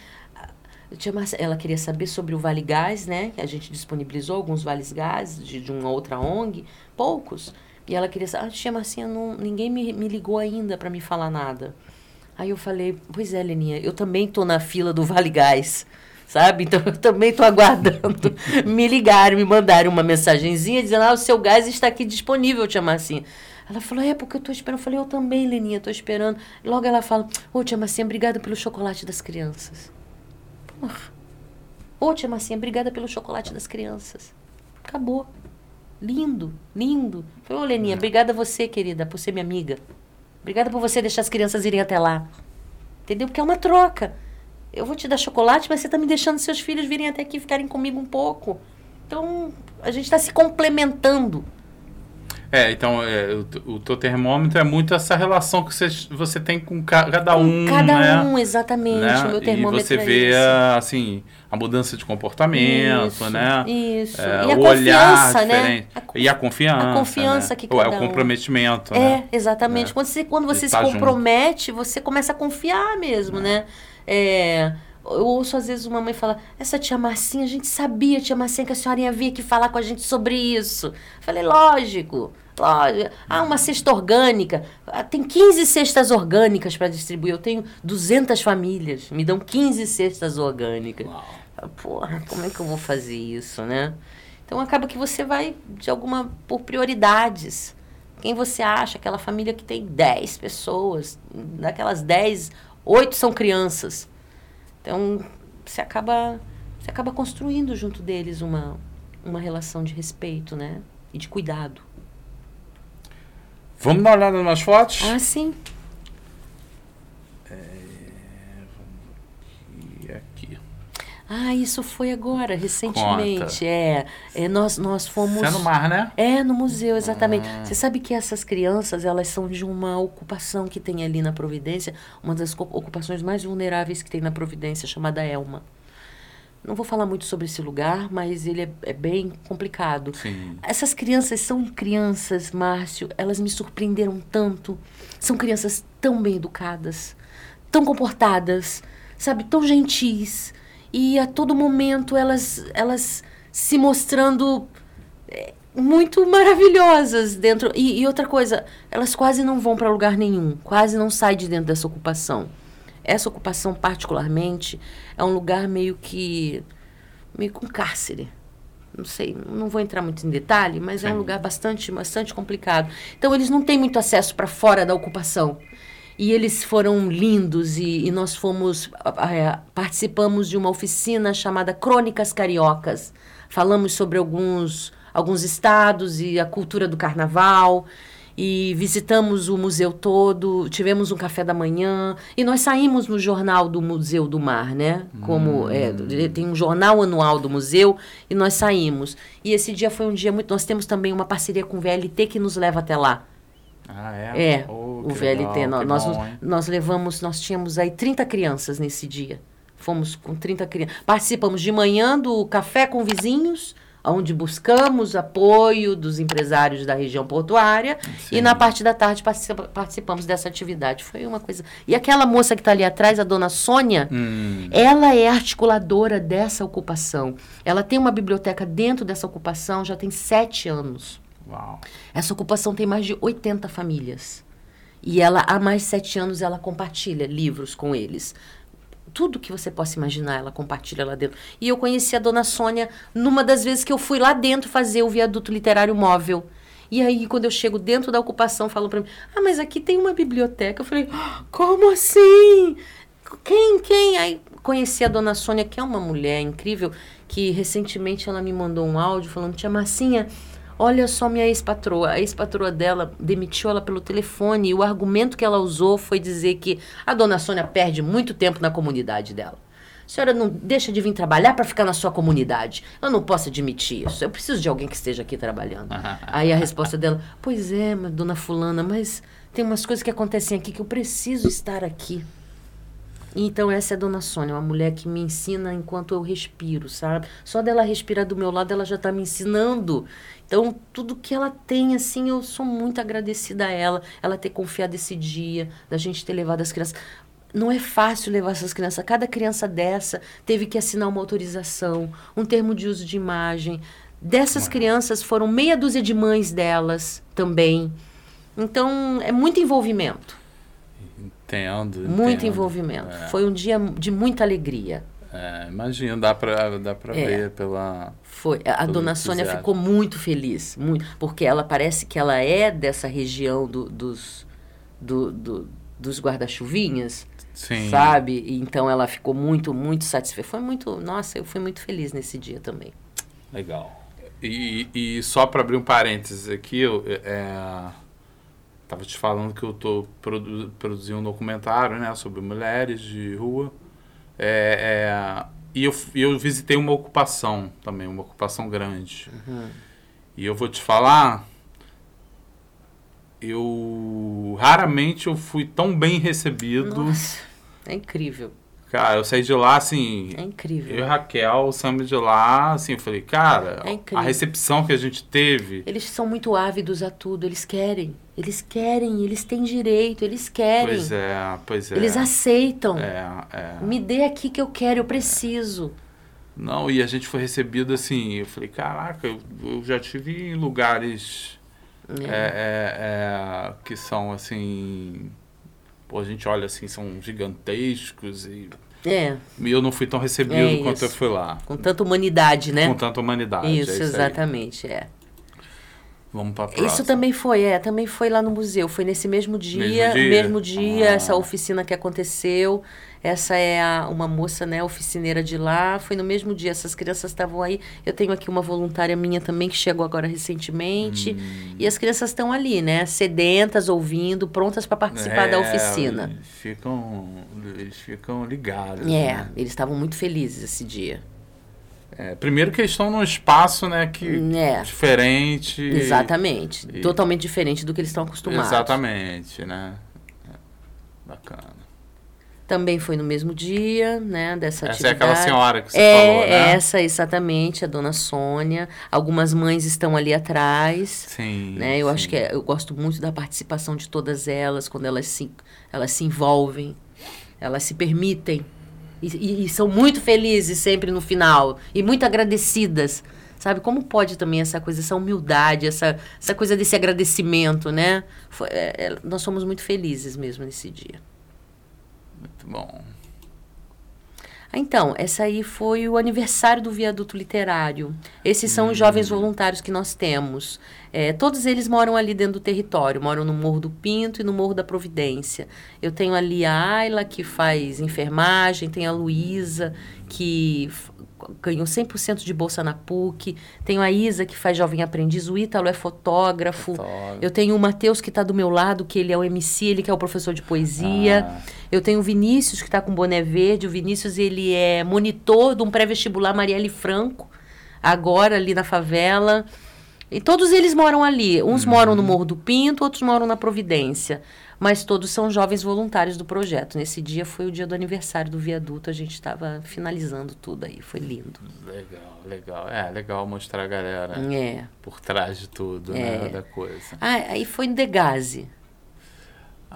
Ela queria saber sobre o Vale Gás, né? A gente disponibilizou alguns vales gás de, de uma outra ONG, poucos. E ela queria saber, ah, tia Marcinha, não, ninguém me, me ligou ainda para me falar nada. Aí eu falei, pois é, Leninha, eu também tô na fila do Vale Gás, sabe? Então eu também tô aguardando me ligarem, me mandarem uma mensagenzinha dizendo, ah, o seu gás está aqui disponível, tia Marcinha. Ela falou, é porque eu tô esperando. Eu falei, eu também, Leninha, tô esperando. Logo ela fala, ô, tia Marcinha, obrigada pelo chocolate das crianças. Porra. Ô, tia Marcinha, obrigada pelo chocolate das crianças. Acabou. Lindo, lindo. Falei, ô, Leninha, obrigada a você, querida, por ser minha amiga. Obrigada por você deixar as crianças irem até lá. Entendeu? Porque é uma troca. Eu vou te dar chocolate, mas você está me deixando seus filhos virem até aqui ficarem comigo um pouco. Então, a gente está se complementando. É, então é, o, o teu termômetro é muito essa relação que você, você tem com cada um. Cada né? um, exatamente. Né? O meu termômetro e você é vê, isso. assim, a mudança de comportamento, isso, né? Isso. É, e a o olhar confiança, diferente. né? A, e a confiança. A confiança né? que cada É o comprometimento, um. né? É, exatamente. É. Quando você, quando você se tá compromete, junto. você começa a confiar mesmo, né? É, eu ouço às vezes uma mãe falar, essa tia Marcinha, a gente sabia, tia Marcinha, que a senhora ia vir aqui falar com a gente sobre isso. falei, lógico. Lógico. Ah, uma cesta orgânica. Ah, tem 15 cestas orgânicas para distribuir. Eu tenho 200 famílias. Me dão 15 cestas orgânicas. Uau. Porra, como é que eu vou fazer isso, né? Então acaba que você vai de alguma por prioridades. Quem você acha? Aquela família que tem 10 pessoas, daquelas 10, 8 são crianças. Então você acaba você acaba construindo junto deles uma uma relação de respeito, né? E de cuidado. Vamos dar uma olhada nas fotos? Ah, sim. Ah, isso foi agora, recentemente. É, é, nós, nós fomos. Isso é no mar, né? É, no museu, exatamente. Ah. Você sabe que essas crianças, elas são de uma ocupação que tem ali na Providência, uma das ocupações mais vulneráveis que tem na Providência, chamada Elma. Não vou falar muito sobre esse lugar, mas ele é, é bem complicado. Sim. Essas crianças são crianças, Márcio, elas me surpreenderam tanto. São crianças tão bem educadas, tão comportadas, sabe, tão gentis e a todo momento elas, elas se mostrando é, muito maravilhosas dentro. E, e outra coisa, elas quase não vão para lugar nenhum, quase não saem de dentro dessa ocupação. Essa ocupação, particularmente, é um lugar meio que. meio com cárcere. Não sei, não vou entrar muito em detalhe, mas Sim. é um lugar bastante, bastante complicado. Então, eles não têm muito acesso para fora da ocupação. E eles foram lindos e, e nós fomos é, participamos de uma oficina chamada Crônicas Cariocas. Falamos sobre alguns alguns estados e a cultura do carnaval e visitamos o museu todo, tivemos um café da manhã e nós saímos no jornal do Museu do Mar, né? Como é, hum. é, tem um jornal anual do museu e nós saímos. E esse dia foi um dia muito. Nós temos também uma parceria com o VLT que nos leva até lá Ah, é? É, Oh, o VLT. legal, nós, bom, nós levamos, nós tínhamos aí 30 crianças nesse dia. Fomos com 30 crianças. Participamos de manhã do Café com Vizinhos, onde buscamos apoio dos empresários da região portuária. Sim. E na parte da tarde participa- participamos dessa atividade. Foi uma coisa. E aquela moça que está ali atrás, a dona Sônia, Hum, ela é articuladora dessa ocupação. Ela tem uma biblioteca dentro dessa ocupação já tem sete anos. Uau. Essa ocupação tem mais de 80 famílias. E ela, há mais de sete anos, ela compartilha livros com eles. Tudo que você possa imaginar, ela compartilha lá dentro. E eu conheci a dona Sônia numa das vezes que eu fui lá dentro fazer o viaduto literário móvel. E aí, quando eu chego dentro da ocupação, falam para mim: Ah, mas aqui tem uma biblioteca. Eu falei: "Ah, Como assim? Quem, quem? Aí conheci a dona Sônia, que é uma mulher incrível, que recentemente ela me mandou um áudio falando: Tia Marcinha, olha só minha ex-patroa. A ex-patroa dela demitiu ela pelo telefone e o argumento que ela usou foi dizer que a dona Sônia perde muito tempo na comunidade dela. A senhora não deixa de vir trabalhar para ficar na sua comunidade. Eu não posso admitir isso. Eu preciso de alguém que esteja aqui trabalhando. Aí a resposta dela: Pois é, dona Fulana, mas tem umas coisas que acontecem aqui que eu preciso estar aqui. Então essa é a dona Sônia, uma mulher que me ensina enquanto eu respiro, sabe? Só dela respirar do meu lado, ela já está me ensinando. Então, tudo que ela tem, assim, eu sou muito agradecida a ela, ela ter confiado esse dia, da gente ter levado as crianças. Não é fácil levar essas crianças. Cada criança dessa teve que assinar uma autorização, um termo de uso de imagem. Dessas crianças foram meia dúzia de mães delas também. Então, é muito envolvimento. Entendo. Muito entendo. envolvimento. É. Foi um dia de muita alegria. É, imagino, dá pra, dá pra É. ver pela. Foi. A dona Sônia entusiasmo. ficou muito feliz, muito, porque ela parece que ela é dessa região do- dos, do- do- dos guarda-chuvinhas, Sim. sabe? Então ela ficou muito, muito satisfeita. Foi muito, nossa, eu fui muito feliz nesse dia também. Legal. E, e só para abrir um parênteses aqui, eu é, tava te falando que eu tô produ produzindo um documentário, né, sobre mulheres de rua. É, é, e eu, eu visitei uma ocupação também, uma ocupação grande. E eu vou te falar, eu raramente eu fui tão bem recebido. Nossa, é incrível, Cara, eu saí de lá assim, é incrível. eu e Raquel saímos de lá, assim, eu falei, cara, É a recepção que a gente teve. Eles são muito ávidos a tudo, eles querem, eles querem, eles têm direito, eles querem. Pois é, pois é. Eles aceitam. É, é. Me dê aqui que eu quero, eu preciso. Não, e a gente foi recebido assim, eu falei, caraca, eu, eu já tive em lugares é, é, é, que são assim. Pô, a gente olha assim, são gigantescos e, É, e eu não fui tão recebido É quanto isso. eu fui lá. com tanta humanidade, né? Com tanta humanidade. é Isso, aí. exatamente, é. Vamos próxima. Isso também foi, é, também foi lá no museu. Foi nesse mesmo dia, Mesmo dia? mesmo dia, Ah. essa oficina que aconteceu. Essa é a- uma moça, né, oficineira de lá. Foi no mesmo dia, essas crianças estavam aí. Eu tenho aqui uma voluntária minha também que chegou agora recentemente. Hum. E as crianças estão ali, né, sedentas, ouvindo, prontas para participar da É, oficina. Eles ficam, eles ficam ligados. É, né? eles estavam muito felizes esse dia. É, primeiro que eles estão num espaço, né, que É. diferente. Exatamente. e- Totalmente diferente do que eles estão acostumados. Exatamente, né? É, Bacana. Também foi no mesmo dia, né, dessa Essa é atividade. aquela senhora que você é, falou, né? essa, exatamente, a dona Sônia. Algumas mães estão ali atrás. Sim. Né? Eu sim. acho que é- eu gosto muito da participação de todas elas, quando elas se, elas se envolvem, elas se permitem. E, e- são muito felizes sempre no final. E muito agradecidas. Sabe? Como pode também essa coisa, essa humildade, essa, essa coisa desse agradecimento, né? Foi- é- é- nós somos muito felizes mesmo nesse dia. Muito bom. Então, essa aí foi o aniversário do viaduto literário. Esses são os jovens voluntários que nós temos. É, todos eles moram ali dentro do território, moram no Morro do Pinto e no Morro da Providência. Eu tenho ali a Ayla, que faz enfermagem, tem a Luísa, que ganhou 100% de bolsa na PUC, tenho a Isa, que faz jovem aprendiz, o Ítalo é fotógrafo. Fotógrafo. Eu tenho o Matheus, que está do meu lado, que ele é o MC, ele que é o professor de poesia. Ah. Eu tenho o Vinícius, que está com boné verde. O Vinícius, ele é monitor de um pré-vestibular Marielle Franco, agora ali na favela. E todos eles moram ali. Uns moram no Morro do Pinto, outros moram na Providência. Mas todos são jovens voluntários do projeto. Nesse dia foi o dia do aniversário do viaduto, a gente estava finalizando tudo aí. Foi lindo. Legal, legal. É, legal mostrar a galera É. por trás de tudo, né? É. Da coisa. Ah, aí foi no Degase.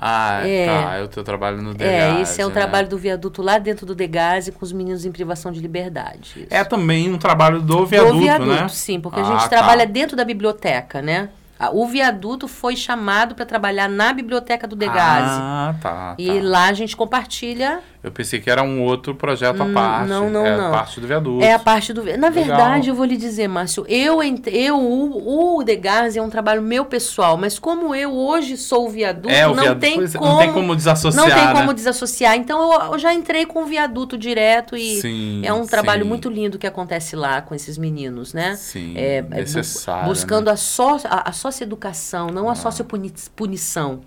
Ah, É. tá. É o teu trabalho no É, Degase, esse é o né? trabalho do viaduto lá dentro do Degase com os meninos em privação de liberdade. Isso. É também um trabalho do viaduto, do viaduto, né? sim, porque a Ah, gente tá. trabalha dentro da biblioteca, né? O viaduto foi chamado para trabalhar na biblioteca do Degase. Ah, tá. e tá. lá a gente compartilha Eu pensei que era um outro projeto à Hum, parte. não, não, é não. parte do viaduto. É a parte do. Na Legal. verdade, eu vou lhe dizer, Márcio, eu, ent- eu o, o é um trabalho meu pessoal, mas como eu hoje sou o viaduto, É, não, viaduto, tem pois é, como, não tem como desassociar, não tem como né? desassociar. Então eu, eu já entrei com o viaduto direto e Sim, é um trabalho sim. muito lindo que acontece lá com esses meninos, né? Sim, É, é bu- necessário. buscando né? a, só, a, a socioeducação, não a sociopunição.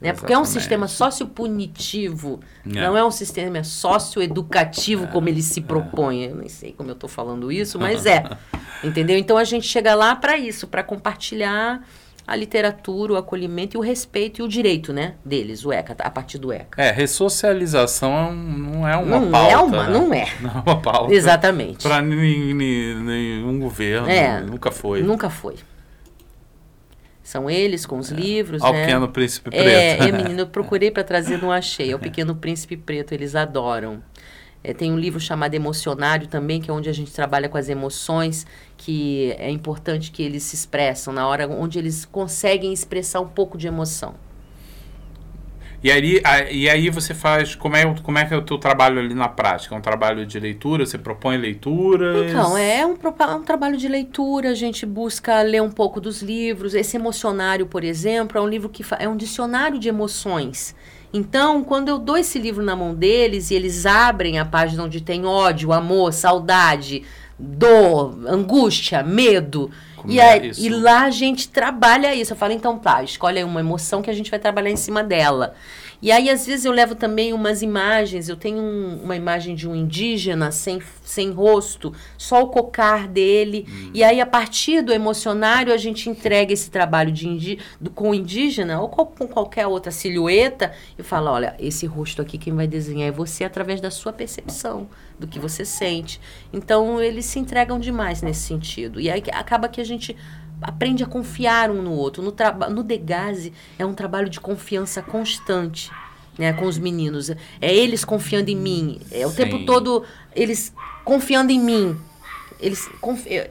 Né? Porque é um sistema sociopunitivo, É. não é um sistema socioeducativo como ele se propõe. Eu nem sei como eu estou falando isso, mas é. Entendeu? Então a gente chega lá para isso, para compartilhar a literatura, o acolhimento e o respeito e o direito, né, deles, o ECA, a partir do ECA. É, ressocialização é não é uma não pauta. é uma, né? não é. Não é uma pauta. Exatamente. Para nenhum governo. É, nunca foi. Nunca foi. São eles com os livros, Ao né? Pequeno Príncipe Preto. É, é, menino, eu procurei para trazer, não achei. É o Pequeno Príncipe Preto, eles adoram. É, tem um livro chamado Emocionário também, que é onde a gente trabalha com as emoções, que é importante que eles se expressam na hora onde eles conseguem expressar um pouco de emoção. E aí, e aí você faz. Como é, como é que é o teu trabalho ali na prática? É um trabalho de leitura? Você propõe leituras? Então, é um, propa- um trabalho de leitura, a gente busca ler um pouco dos livros. Esse Emocionário, por exemplo, é um livro que é um dicionário de emoções. Então, quando eu dou esse livro na mão deles e eles abrem a página onde tem ódio, amor, saudade, dor, angústia, medo, Como e, é aí- e lá a gente trabalha isso. Eu falo, então tá, escolhe aí uma emoção que a gente vai trabalhar em cima dela. E aí, às vezes, eu levo também umas imagens. Eu tenho um- uma imagem de um indígena sem, sem rosto, só o cocar dele. E aí, a partir do emocionário, a gente entrega esse trabalho de indi do, com o indígena ou co- com qualquer outra silhueta e fala: olha, esse rosto aqui, quem vai desenhar é você através da sua percepção, do que você sente. Então, eles se entregam demais nesse sentido. E aí acaba que a gente aprende a confiar um no outro. No, no Degase é um trabalho de confiança constante. Né, com os meninos. É eles confiando em mim. É o Sim. tempo todo eles confiando em mim. Eles,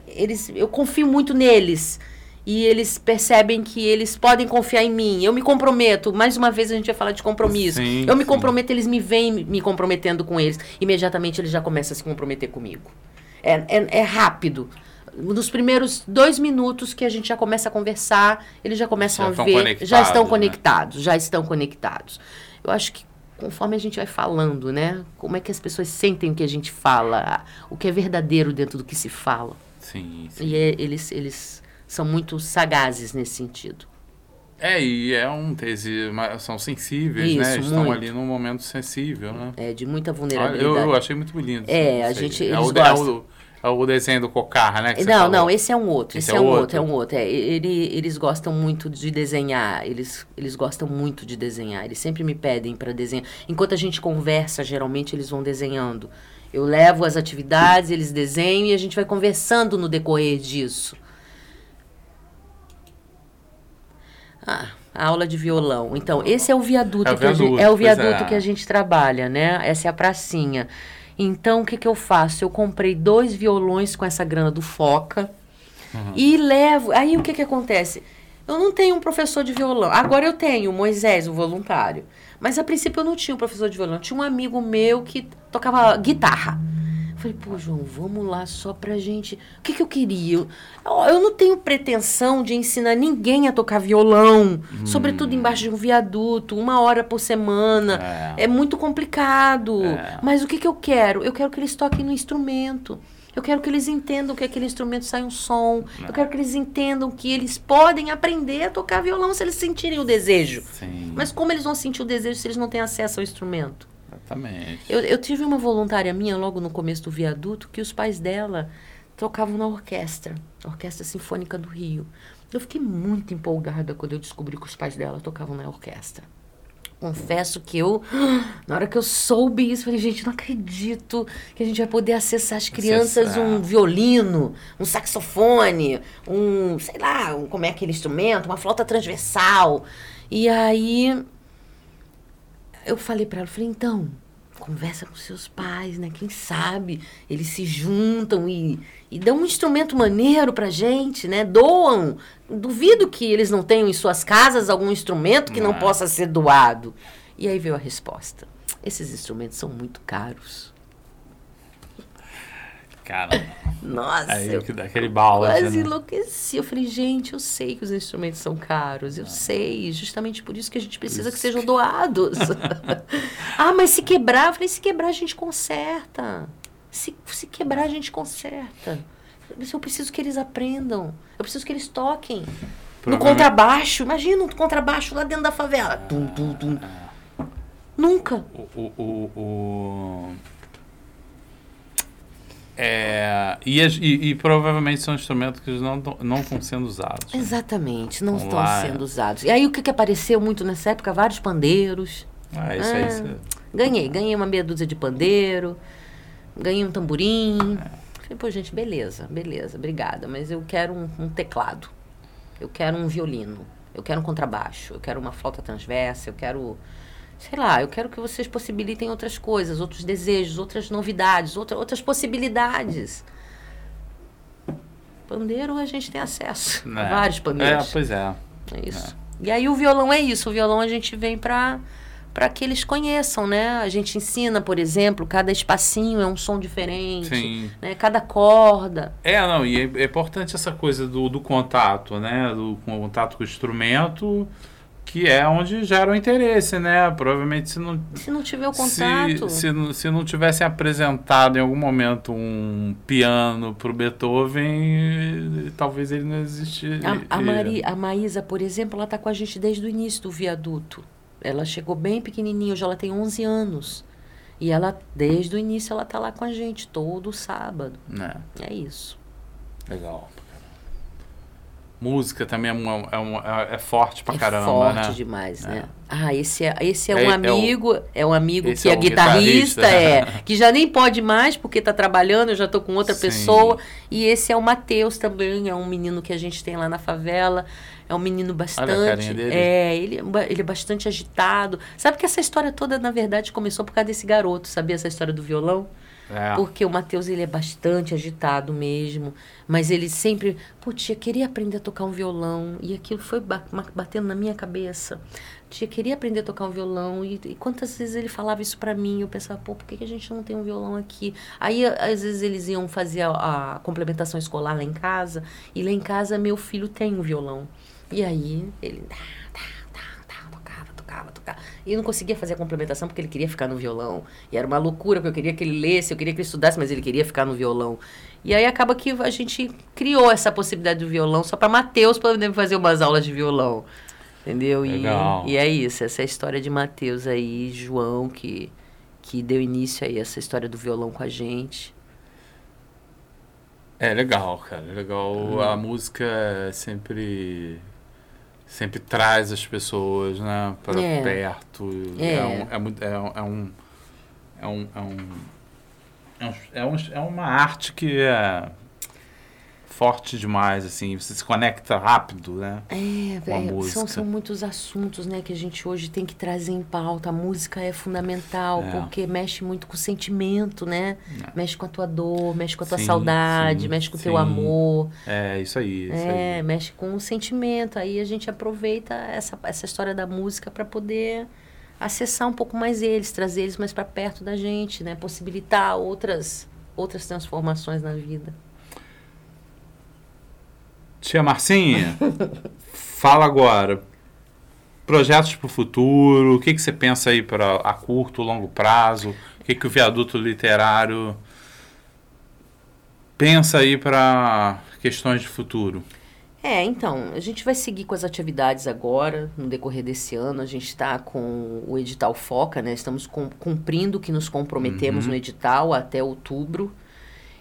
eles, eu confio muito neles. E eles percebem que eles podem confiar em mim. Eu me comprometo. Mais uma vez a gente vai falar de compromisso. Sim, eu me sim. comprometo, eles me veem me- me comprometendo com eles. Imediatamente eles já começam a se comprometer comigo. É, é, é rápido. Nos primeiros dois minutos que a gente já começa a conversar, eles já começam Já a ver, já conectados, estão né? conectados, já estão conectados. Eu acho que conforme a gente vai falando, né? Como é que as pessoas sentem o que a gente fala, o que é verdadeiro dentro do que se fala. Sim, sim. E é- eles, eles são muito sagazes nesse sentido. É, e é um tese, são sensíveis, né? Isso, Estão muito. ali num momento sensível, né? É de muita Olha, vulnerabilidade. eu, eu achei muito lindo. É, a gente- é eles o, é, gostam. o, é o desenho do Cocar, né? Não, falou. não, esse é um outro. Esse, Esse é, é um outro? outro, é um outro. É, ele, eles gostam muito de desenhar. Eles, eles gostam muito de desenhar. Eles sempre me pedem para desenhar. Enquanto a gente conversa, geralmente eles vão desenhando. Eu levo as atividades, eles desenham e a gente vai conversando no decorrer disso. Ah, a aula de violão. Então, esse é o viaduto, É o que, a gente, viaduto, é o viaduto é. que a gente trabalha, né? Essa é a pracinha. Então, o que, que eu faço? Eu comprei dois violões com essa grana do Foca Uhum. e levo. Aí o que, que acontece? Eu não tenho um professor de violão. Agora eu tenho o Moisés, o voluntário. Mas a princípio eu não tinha um professor de violão. Eu tinha um amigo meu que tocava guitarra. Eu Falei, pô, João, vamos lá só pra gente. O que, que eu queria? Eu, eu não tenho pretensão de ensinar ninguém a tocar violão, sobretudo embaixo de um viaduto, uma hora por semana. É. É, muito complicado. É. Mas o que, que eu quero? Eu quero que eles toquem no instrumento. Eu quero que eles entendam que aquele instrumento sai um som. Eu quero que eles entendam que eles podem aprender a tocar violão se eles sentirem o desejo. Sim, Mas como eles vão sentir o desejo se eles não têm acesso ao instrumento? Exatamente. Eu, eu tive uma voluntária minha logo no começo do viaduto que os pais dela tocavam na orquestra, Orquestra Sinfônica do Rio. Eu fiquei muito empolgada quando eu descobri que os pais dela tocavam na orquestra. Confesso que eu, na hora que eu soube isso, falei, gente, não acredito que a gente vai poder acessar as crianças Acessar. um violino, um saxofone, um, sei lá, um, como é aquele instrumento, uma flauta transversal. E aí eu falei para ela, falei, então, conversa com seus pais, né? Quem sabe eles se juntam e, e dão um instrumento maneiro pra gente, né? Doam. Duvido que eles não tenham em suas casas algum instrumento que não Ah. possa ser doado. E aí veio a resposta. Esses instrumentos são muito caros. Cara, Nossa, aí eu que dá aquele balde, quase né? enlouqueci. Eu falei, gente, eu sei que os instrumentos são caros. Eu sei. Justamente por isso que a gente precisa que sejam doados. ah, mas se quebrar, eu falei, se quebrar a gente conserta. Se, se quebrar a gente conserta. Eu preciso que eles aprendam. Eu preciso que eles toquem. No contrabaixo. Imagina um contrabaixo lá dentro da favela. Tum, tum, tum. Nunca. O, o, o, o- É, e, e, e provavelmente são instrumentos que não não estão sendo usados. Exatamente, não Vamos estão lá. sendo usados. E aí o que, que apareceu muito nessa época? Vários pandeiros. Ah, isso aí. Ah. isso- Ganhei, ganhei uma meia dúzia de pandeiro, ganhei um tamborim. Falei, pô, gente, beleza, beleza, obrigada, mas eu quero um, um teclado, eu quero um violino, eu quero um contrabaixo, eu quero uma flauta transversa, eu quero, sei lá, eu quero que vocês possibilitem outras coisas, outros desejos, outras novidades, outra, outras possibilidades. Pandeiro a gente tem acesso a né? vários pandeiros. É, pois é. É isso. E aí o violão é isso. O violão a gente vem para para que eles conheçam, né? A gente ensina, por exemplo, cada espacinho é um som diferente, Sim. né? Cada corda. É, não, e é, é importante essa coisa do, do contato, né? Do contato com o instrumento, que é onde gera o interesse, né? Provavelmente se não, Se não tiver o contato, Se, se, se não tivessem apresentado em algum momento um piano pro Beethoven, eh, talvez ele não existisse. a, a, Mari, a Maísa, por exemplo, ela tá com a gente desde o início do viaduto. Ela chegou bem pequenininha, hoje ela tem 11 anos. E ela, desde o início, ela tá lá com a gente, todo sábado. Né? É isso. Legal. Música também é, uma- é, uma- é forte pra é caramba, forte né? demais, É. né? Ah, esse é, esse é É- um é amigo, é, um amigo que é é, guitarrista, guitarrista. é, que já nem pode mais porque tá trabalhando, eu já tô com outra Sim. pessoa. E esse é o Matheus também, é um menino que a gente tem lá na favela. É um menino bastante. É, ele, é ele é bastante agitado. Sabe que essa história toda, na verdade, começou por causa desse garoto, sabia essa história do violão? É. Porque o Matheus, ele é bastante agitado mesmo. Mas ele sempre, pô, tia, queria aprender a tocar um violão. E aquilo foi batendo na minha cabeça. Tia, queria aprender a tocar um violão. E, e quantas vezes ele falava isso pra mim? Eu pensava, pô, por que, que a gente não tem um violão aqui? Aí, às vezes, eles iam fazer a, a complementação escolar lá em casa. E lá em casa, meu filho tem um violão. E aí, ele... Tá, tá, tá, tá, tocava, tocava, tocava. E não conseguia fazer a complementação porque ele queria ficar no violão. E era uma loucura, porque eu queria que ele lesse, eu queria que ele estudasse, mas ele queria ficar no violão. E aí acaba que a gente criou essa possibilidade do violão só para Matheus poder fazer umas aulas de violão. Entendeu? E, Legal. e é isso, essa é a história de Matheus aí, João, que, que deu início aí a essa história do violão com a gente. É legal, cara. É legal. Hum. A música é sempre sempre traz as pessoas, né, para É. perto. É. um, é, muito, é, um- é um é um é um é, um, é, um- é uma arte que é forte demais, assim. Você se conecta rápido, né? É, música. são, são muitos assuntos, né, que a gente hoje tem que trazer em pauta. A música é fundamental, É. porque mexe muito com o sentimento, né? É. Mexe com a tua dor, mexe com a tua Sim, saudade, sim, mexe com o teu amor. É isso aí. Isso É, aí. mexe com o sentimento. Aí a gente aproveita essa, essa história da música para poder acessar um pouco mais eles, trazer eles mais para perto da gente, né? Possibilitar outras outras transformações na vida. Tia Marcinha, fala agora. Projetos para o futuro, o que, que você pensa aí para a curto, longo prazo? O que, que o viaduto literário pensa aí para questões de futuro? É, então, a gente vai seguir com as atividades agora, no decorrer desse ano. A gente está com o edital Foca, né? Estamos cum- cumprindo o que nos comprometemos Uhum. no edital até outubro.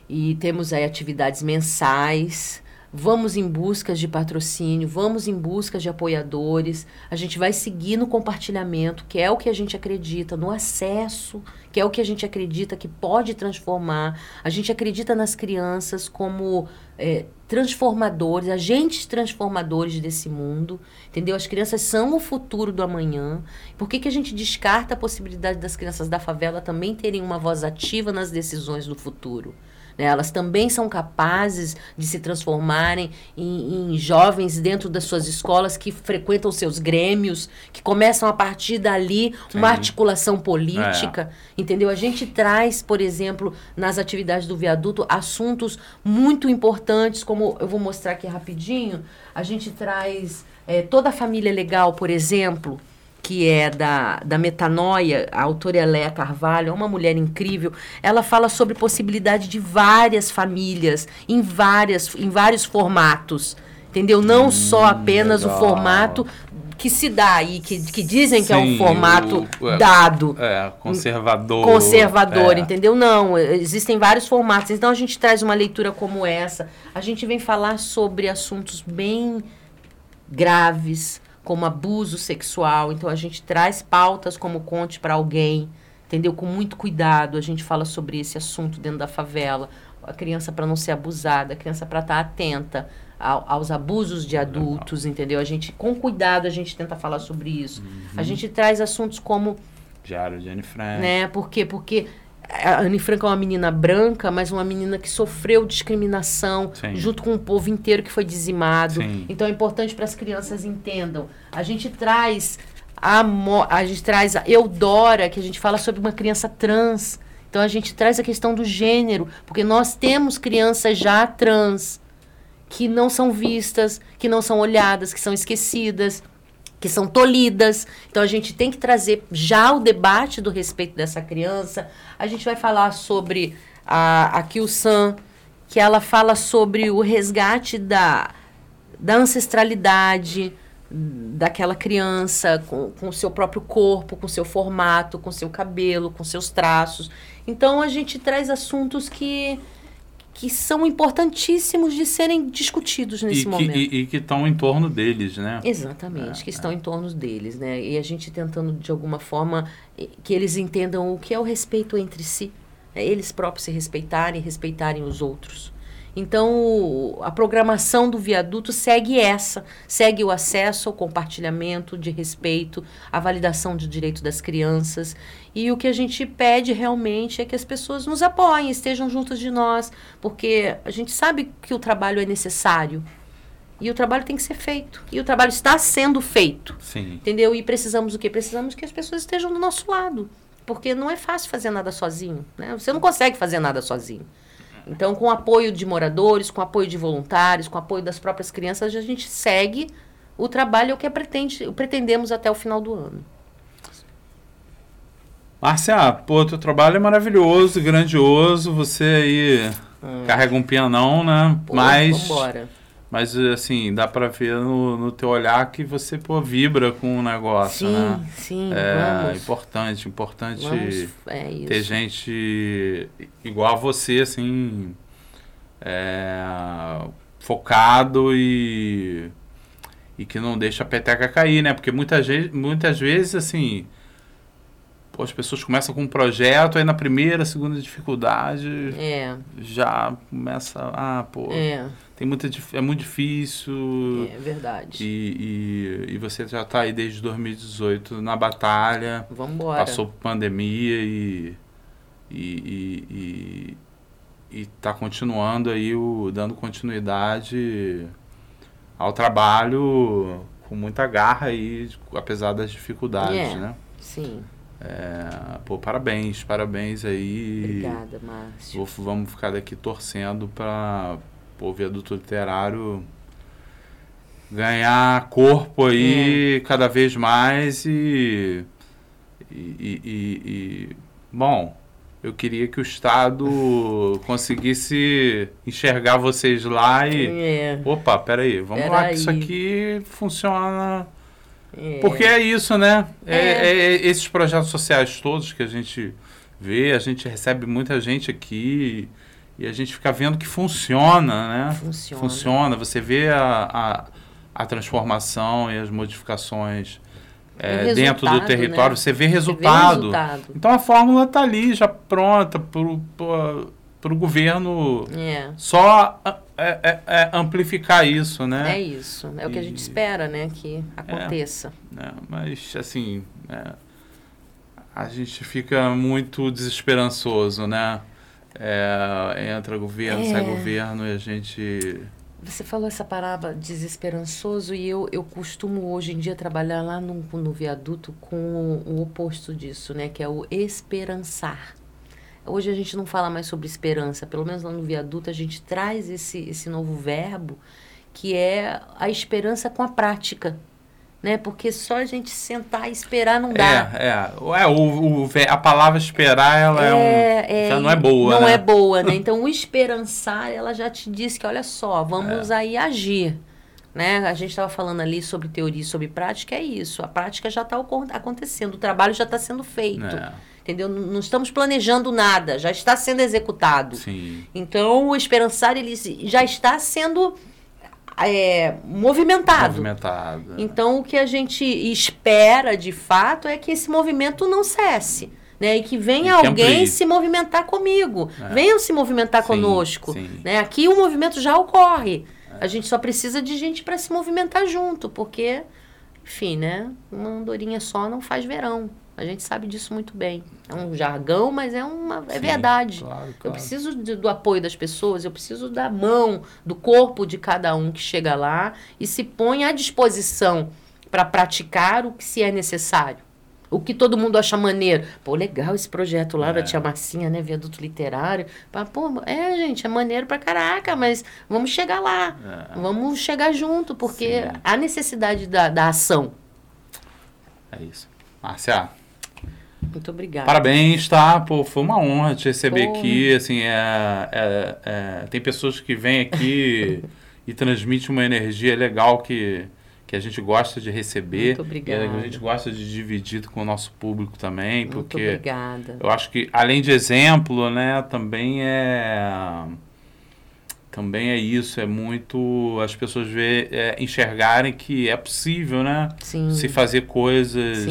e temos aí atividades mensais. Vamos em busca de patrocínio, vamos em busca de apoiadores. A gente vai seguir no compartilhamento, que é o que a gente acredita, no acesso, que é o que a gente acredita que pode transformar. A gente acredita nas crianças como é, transformadores, agentes transformadores desse mundo, entendeu? As crianças são o futuro do amanhã. Por que, que a gente descarta a possibilidade das crianças da favela também terem uma voz ativa nas decisões do futuro? Né? Elas também são capazes de se transformarem em, em, jovens dentro das suas escolas que frequentam seus grêmios, que começam a partir dali Sim. uma articulação política, é. entendeu? A gente traz, por exemplo, nas atividades do viaduto, assuntos muito importantes, como eu vou mostrar aqui rapidinho. A gente traz é, toda a família legal, por exemplo que é da, da Metanoia, a autora Eléa Carvalho, é uma mulher incrível. Ela fala sobre possibilidade de várias famílias, em, várias, em vários formatos. Entendeu? Não hum, só apenas legal. o formato que se dá aí, que, que dizem Sim, que é um formato o, é, dado. É, conservador. Conservador, é. entendeu? Não, existem vários formatos. Então a gente traz uma leitura como essa. A gente vem falar sobre assuntos bem graves, como abuso sexual. Então a gente traz pautas como conte para alguém, entendeu? Com muito cuidado a gente fala sobre esse assunto dentro da favela. A criança para não ser abusada, a criança para estar tá atenta ao, aos abusos de adultos, entendeu? A gente com cuidado a gente tenta falar sobre isso. Uhum. A gente traz assuntos como Diário de Anne Frank. Né? Por quê? Porque a Anne Frank é uma menina branca, mas uma menina que sofreu discriminação Sim. junto com o povo inteiro que foi dizimado. Sim. Então é importante para as crianças entendam. A gente traz a, a gente traz a Eudora, que a gente fala sobre uma criança trans. Então a gente traz a questão do gênero, porque nós temos crianças já trans que não são vistas, que não são olhadas, que são esquecidas que são tolhidas. Então a gente tem que trazer já o debate do respeito dessa criança. A gente vai falar sobre a, a Kyu-san, que ela fala sobre o resgate da, da ancestralidade daquela criança com o seu próprio corpo, com seu formato, com seu cabelo, com seus traços. Então a gente traz assuntos que que são importantíssimos de serem discutidos nesse e momento. Que, e, e, que estão em torno deles, né? Exatamente, é, que estão é. em torno deles, né? E a gente tentando, de alguma forma, que eles entendam o que é o respeito entre si. Né? Eles próprios se respeitarem e respeitarem os outros. Então, a programação do viaduto segue essa, segue o acesso ao compartilhamento de respeito, a validação de direito das crianças. E o que a gente pede realmente é que as pessoas nos apoiem, estejam juntas de nós, porque a gente sabe que o trabalho é necessário. E o trabalho tem que ser feito. E o trabalho está sendo feito. Sim. Entendeu? E precisamos o quê? Precisamos que as pessoas estejam do nosso lado. Porque não é fácil fazer nada sozinho. Né? Você não consegue fazer nada sozinho. Então, com apoio de moradores, com apoio de voluntários, com apoio das próprias crianças, a gente segue o trabalho o que pretende, pretendemos até o final do ano. Márcia, pô, teu trabalho é maravilhoso, grandioso. Você aí hum. carrega um pianão, né? Pô, Mas. Vambora. Mas, assim, dá pra ver no, no teu olhar que você, pô, vibra com o negócio, sim, né? Sim, é vamos. importante, importante vamos, é ter gente igual a você, assim, é, focado e, e que não deixa a peteca cair, né? Porque muitas, muitas vezes, assim, pô, as pessoas começam com um projeto, aí na primeira, segunda dificuldade é. já começa, ah, pô... É tem muita é muito difícil. É verdade. E, e, e você já está aí desde 2018 na batalha. Vamos embora. Passou por pandemia e e, e, está continuando aí o dando continuidade ao trabalho com muita garra aí, apesar das dificuldades, é, né? Sim. É, pô, parabéns, parabéns aí. Obrigada, Márcio. Vou, vamos ficar daqui torcendo para o viaduto literário ganhar corpo aí é. cada vez mais e e, e, e, bom eu queria que o Estado conseguisse enxergar vocês lá e é. opa peraí vamos Pera lá que isso aqui funciona é. porque é isso né é. é. é. esses projetos sociais todos que a gente vê a gente recebe muita gente aqui e a gente fica vendo que funciona, né? Funciona. Funciona. Você vê a, a, a transformação e as modificações é, dentro do território, né? você, vê resultado. você vê resultado. Então a fórmula está ali, já pronta para o governo é. só é, é, é, amplificar isso, né? É isso. É e, o que a gente espera, né? Que aconteça. É, mas, assim, é, a gente fica muito desesperançoso, né? É, entra governo, sai governo e a gente você falou essa palavra desesperançoso e eu, eu costumo hoje em dia trabalhar lá no, no viaduto com o, o oposto disso, né? Que é o esperançar. Hoje a gente não fala mais sobre esperança, pelo menos lá no viaduto a gente traz esse, esse novo verbo que é a esperança com a prática né? Porque só a gente sentar e esperar não dá. É, é. é o, o, a palavra esperar, ela é, é um, é, já não é boa, Não né? é boa, né? Então, o esperançar, ela já te diz que, olha só, vamos é. aí agir. Né? A gente estava falando ali sobre teoria e sobre prática, é isso. A prática já está acontecendo, o trabalho já está sendo feito. É. Entendeu? Não estamos planejando nada, já está sendo executado. Sim. Então, o esperançar, ele já está sendo é, movimentado. Movimentado. Então, o que a gente espera, de fato, é que esse movimento não cesse. Né, e que venha e alguém amplie. se movimentar comigo. É. Venham se movimentar sim, conosco. Sim. Né? Aqui o movimento já ocorre. É. A gente só precisa de gente para se movimentar junto, porque, enfim, né? Uma andorinha só não faz verão. A gente sabe disso muito bem. É um jargão, mas é uma é Sim, verdade. Claro, claro. Eu preciso de, do apoio das pessoas, eu preciso da mão, do corpo de cada um que chega lá e se põe à disposição para praticar o que se é necessário. O que todo mundo acha maneiro. Pô, legal esse projeto lá é. da tia Marcinha, né? Viaduto literário. Pô, é, gente, é maneiro pra caraca, mas vamos chegar lá. É. Vamos chegar junto, porque Sim. há necessidade da, da ação. É isso. Márcia, muito obrigada. Parabéns, tá? Pô, foi uma honra te receber Pô. aqui. Assim, é, é, é, tem pessoas que vêm aqui e transmitem uma energia legal que, que a gente gosta de receber. Muito obrigada. E a gente gosta de dividir com o nosso público também. Porque Muito obrigada. Eu acho que, além de exemplo, né, também é também é isso, é muito as pessoas ver, é, enxergarem que é possível, né? Sim. Se fazer coisas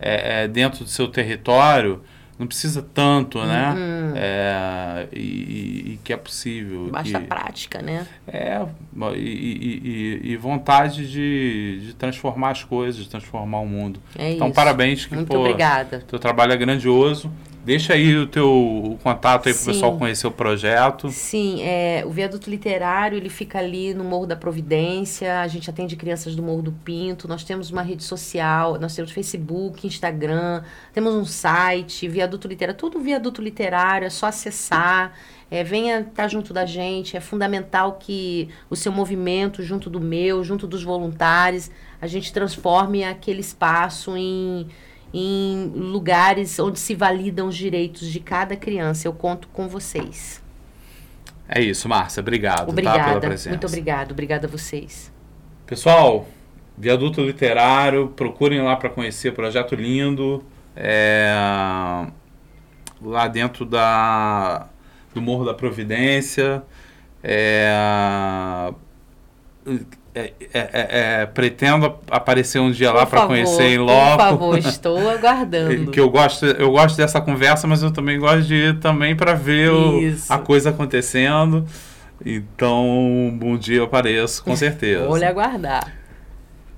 é, é, dentro do seu território, não precisa tanto, né? Uhum. É, e, e, que é possível. Basta prática, né? É, e, e, vontade de, de transformar as coisas, de transformar o mundo. É então, isso. parabéns. Que, Muito pô, obrigada. Teu trabalho é grandioso. Deixa aí o teu contato aí para o pessoal conhecer o projeto. Sim, é, o Viaduto Literário ele fica ali no Morro da Providência, a gente atende crianças do Morro do Pinto, nós temos uma rede social, nós temos Facebook, Instagram, temos um site, Viaduto Literário, tudo Viaduto Literário, é só acessar, é, venha estar tá junto da gente, é fundamental que o seu movimento, junto do meu, junto dos voluntários, a gente transforme aquele espaço em em lugares onde se validam os direitos de cada criança. Eu conto com vocês. É isso, Márcia. Obrigado obrigada, tá, pela presença. Muito obrigado. Obrigada a vocês. Pessoal, Viaduto Literário, procurem lá para conhecer, projeto lindo. É, lá dentro da, do Morro da Providência. É, é, é, é, é, pretendo aparecer um dia por lá para conhecer em loco. Por favor, estou aguardando. que eu gosto, eu gosto dessa conversa, mas eu também gosto de ir também para ver o, a coisa acontecendo. Então, um bom dia eu apareço, com certeza. Vou lhe aguardar.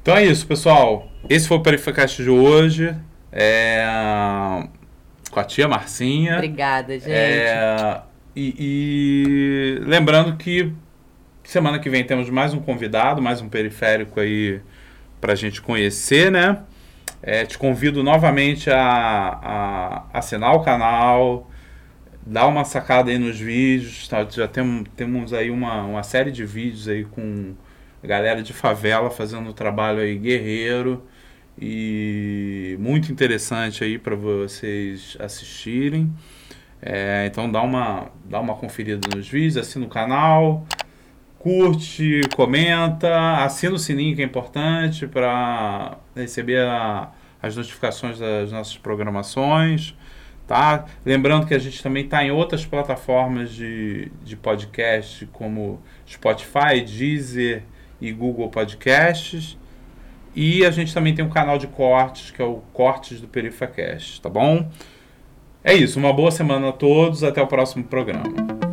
Então é isso, pessoal. Esse foi o Perificast de hoje. É, com a tia Marcinha. Obrigada, gente. É, e, e lembrando que Semana que vem temos mais um convidado, mais um periférico aí para a gente conhecer, né? É, te convido novamente a, a, assinar o canal, dar uma sacada aí nos vídeos. Tá? Já tem, temos aí uma, uma série de vídeos aí com a galera de favela fazendo um trabalho aí guerreiro e muito interessante aí para vocês assistirem. É, então dá uma, dá uma conferida nos vídeos, assina o canal curte, comenta, assina o sininho que é importante para receber a, as notificações das nossas programações. Tá? Lembrando que a gente também está em outras plataformas de, de podcast, como Spotify, Deezer e Google Podcasts. E a gente também tem um canal de cortes, que é o Cortes do PerifaCast, tá bom? É isso, uma boa semana a todos, até o próximo programa.